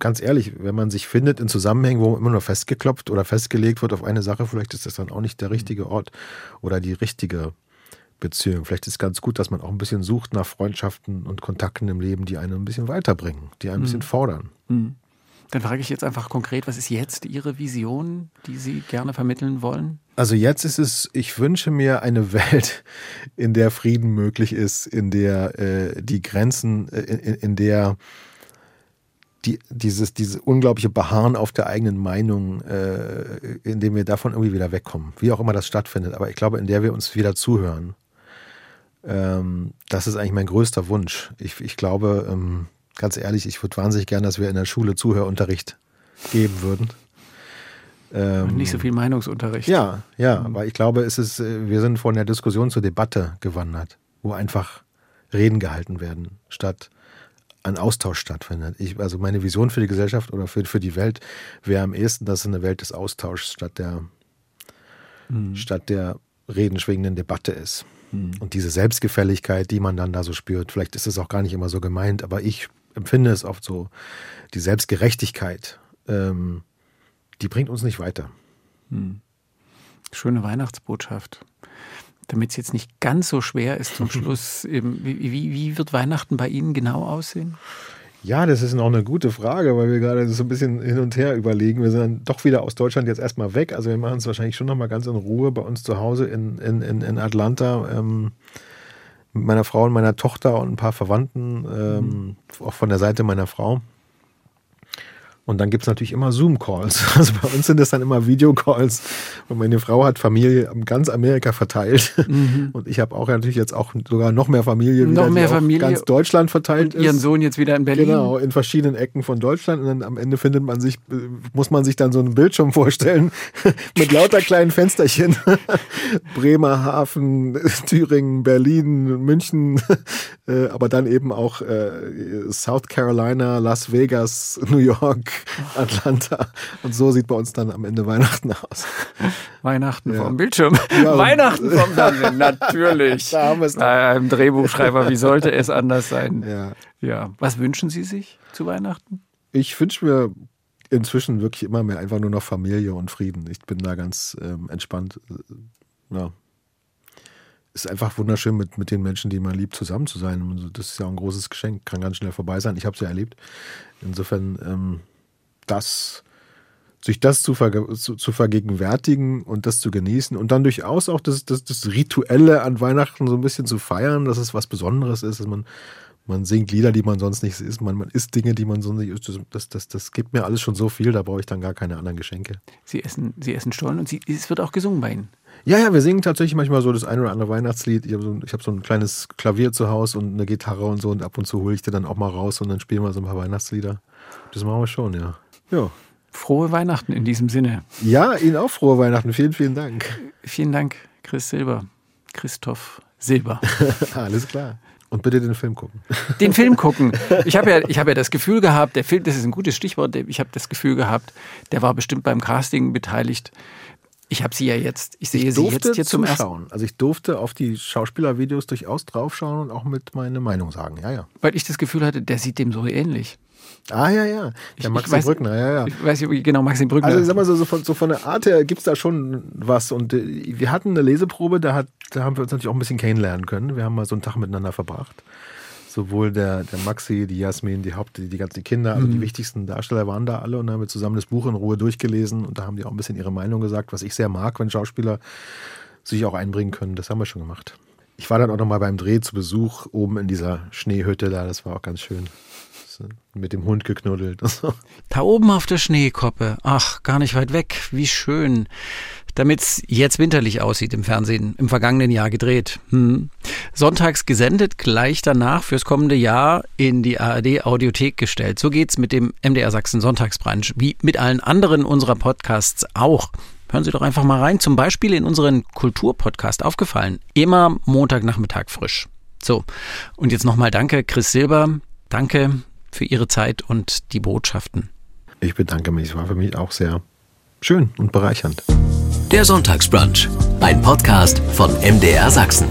ganz ehrlich, wenn man sich findet in Zusammenhängen, wo immer nur festgeklopft oder festgelegt wird auf eine Sache, vielleicht ist das dann auch nicht der richtige Ort oder die richtige Beziehung. Vielleicht ist es ganz gut, dass man auch ein bisschen sucht nach Freundschaften und Kontakten im Leben, die einen ein bisschen weiterbringen, die einen ein bisschen mhm. fordern. Mhm. Dann frage ich jetzt einfach konkret, was ist jetzt Ihre Vision, die Sie gerne vermitteln wollen? Also jetzt ist es, ich wünsche mir eine Welt, in der Frieden möglich ist, in der äh, die Grenzen, äh, in, in, der die, dieses, diese unglaubliche Beharren auf der eigenen Meinung, äh, in dem wir davon irgendwie wieder wegkommen. Wie auch immer das stattfindet. Aber ich glaube, in der wir uns wieder zuhören. Ähm, das ist eigentlich mein größter Wunsch. Ich, ich glaube, ähm, ganz ehrlich, ich würde wahnsinnig gern, dass wir in der Schule Zuhörunterricht geben würden. Ähm, nicht so viel Meinungsunterricht. Ja, ja, mhm. aber ich glaube, es ist, äh, wir sind von der Diskussion zur Debatte gewandert, wo einfach Reden gehalten werden, statt ein Austausch stattfindet. Ich, also meine Vision für die Gesellschaft oder für, für die Welt wäre am ehesten, dass es eine Welt des Austauschs statt der, mhm. statt der redenschwingenden Debatte ist. Mhm. Und diese Selbstgefälligkeit, die man dann da so spürt, vielleicht ist es auch gar nicht immer so gemeint, aber ich empfinde es oft so, die Selbstgerechtigkeit, ähm, die bringt uns nicht weiter. Mhm. Schöne Weihnachtsbotschaft. Damit es jetzt nicht ganz so schwer ist zum Schluss, wie, wie, wie wird Weihnachten bei Ihnen genau aussehen? Ja, das ist noch eine gute Frage, weil wir gerade so ein bisschen hin und her überlegen. Wir sind dann doch wieder aus Deutschland jetzt erstmal weg. Also wir machen es wahrscheinlich schon nochmal ganz in Ruhe bei uns zu Hause in, in, in, in Atlanta. Ähm, mit meiner Frau und meiner Tochter und ein paar Verwandten, ähm, mhm. auch von der Seite meiner Frau. Und dann gibt es natürlich immer Zoom-Calls. Also bei uns sind es dann immer Videocalls. Und meine Frau hat Familie ganz Amerika verteilt. Mhm. Und ich habe auch natürlich jetzt auch sogar noch mehr Familie, noch mehr Familie. ganz Deutschland verteilt und ist. Ihren Sohn jetzt wieder in Berlin. Genau, in verschiedenen Ecken von Deutschland. Und dann am Ende findet man sich, muss man sich dann so einen Bildschirm vorstellen mit lauter kleinen Fensterchen. Bremerhaven, Thüringen, Berlin, München, äh, aber dann eben auch äh, South Carolina, Las Vegas, New York. Atlanta. Und so sieht bei uns dann am Ende Weihnachten aus. Weihnachten ja. vom Bildschirm. Ja, Weihnachten vom Fernsehen, natürlich. Da haben wir es Einem Drehbuchschreiber, wie sollte es anders sein? Ja. ja. Was wünschen Sie sich zu Weihnachten? Ich wünsche mir inzwischen wirklich immer mehr einfach nur noch Familie und Frieden. Ich bin da ganz ähm, entspannt. Ja, ist einfach wunderschön, mit, mit den Menschen, die man liebt, zusammen zu sein. Das ist ja auch ein großes Geschenk, kann ganz schnell vorbei sein. Ich habe es ja erlebt. Insofern, ähm, das, sich das zu, zu, zu, vergegenwärtigen und das zu genießen und dann durchaus auch das, das, das Rituelle an Weihnachten so ein bisschen zu feiern, dass es was Besonderes ist, dass man, man singt Lieder, die man sonst nicht isst, man, man isst Dinge, die man sonst nicht isst. Das, das, das gibt mir alles schon so viel, da brauche ich dann gar keine anderen Geschenke. Sie essen, Sie essen Stollen und Sie, es wird auch gesungen bei Ihnen. Ja, ja, wir singen tatsächlich manchmal so das eine oder andere Weihnachtslied. Ich habe so, hab so ein kleines Klavier zu Hause und eine Gitarre und so und ab und zu hole ich dir dann auch mal raus und dann spielen wir so ein paar Weihnachtslieder. Das machen wir schon, ja. Ja. Frohe Weihnachten in diesem Sinne. Ja, Ihnen auch frohe Weihnachten. Vielen, vielen Dank. Vielen Dank, Chris Silber. Christoph Silber. Alles klar. Und bitte den Film gucken. Den Film gucken. Ich habe ja, hab ja das Gefühl gehabt, der Film, das ist ein gutes Stichwort, ich habe das Gefühl gehabt, der war bestimmt beim Casting beteiligt. Ich habe sie ja jetzt, ich sehe ich sie jetzt hier zum ersten Also ich durfte auf die Schauspielervideos durchaus draufschauen und auch mit meine Meinung sagen. Ja, ja. Weil ich das Gefühl hatte, der sieht dem so ähnlich. Ah, ja, ja. Der Maxim Brückner, ja, ja. Ich weiß nicht, genau, Maxim Brückner. Also, ich sag mal so, so, von, so von der Art her gibt es da schon was. Und äh, wir hatten eine Leseprobe, da, hat, da haben wir uns natürlich auch ein bisschen kennenlernen können. Wir haben mal so einen Tag miteinander verbracht. Sowohl der, der Maxi, die Jasmin, die Haupt, die, die ganzen Kinder, also mhm. die wichtigsten Darsteller waren da alle und haben wir zusammen das Buch in Ruhe durchgelesen und da haben die auch ein bisschen ihre Meinung gesagt, was ich sehr mag, wenn Schauspieler sich auch einbringen können. Das haben wir schon gemacht. Ich war dann auch noch mal beim Dreh zu Besuch oben in dieser Schneehütte da, das war auch ganz schön mit dem Hund geknuddelt. Da oben auf der Schneekoppe. Ach, gar nicht weit weg. Wie schön. Damit es jetzt winterlich aussieht im Fernsehen. Im vergangenen Jahr gedreht. Hm. Sonntags gesendet, gleich danach fürs kommende Jahr in die ARD Audiothek gestellt. So geht's mit dem MDR Sachsen Sonntagsbrunch, wie mit allen anderen unserer Podcasts auch. Hören Sie doch einfach mal rein, zum Beispiel in unseren Kulturpodcast aufgefallen. Immer Montagnachmittag frisch. So, und jetzt nochmal danke, Chris Silber. Danke für Ihre Zeit und die Botschaften. Ich bedanke mich. Es war für mich auch sehr schön und bereichernd. Der Sonntagsbrunch, ein Podcast von MDR Sachsen.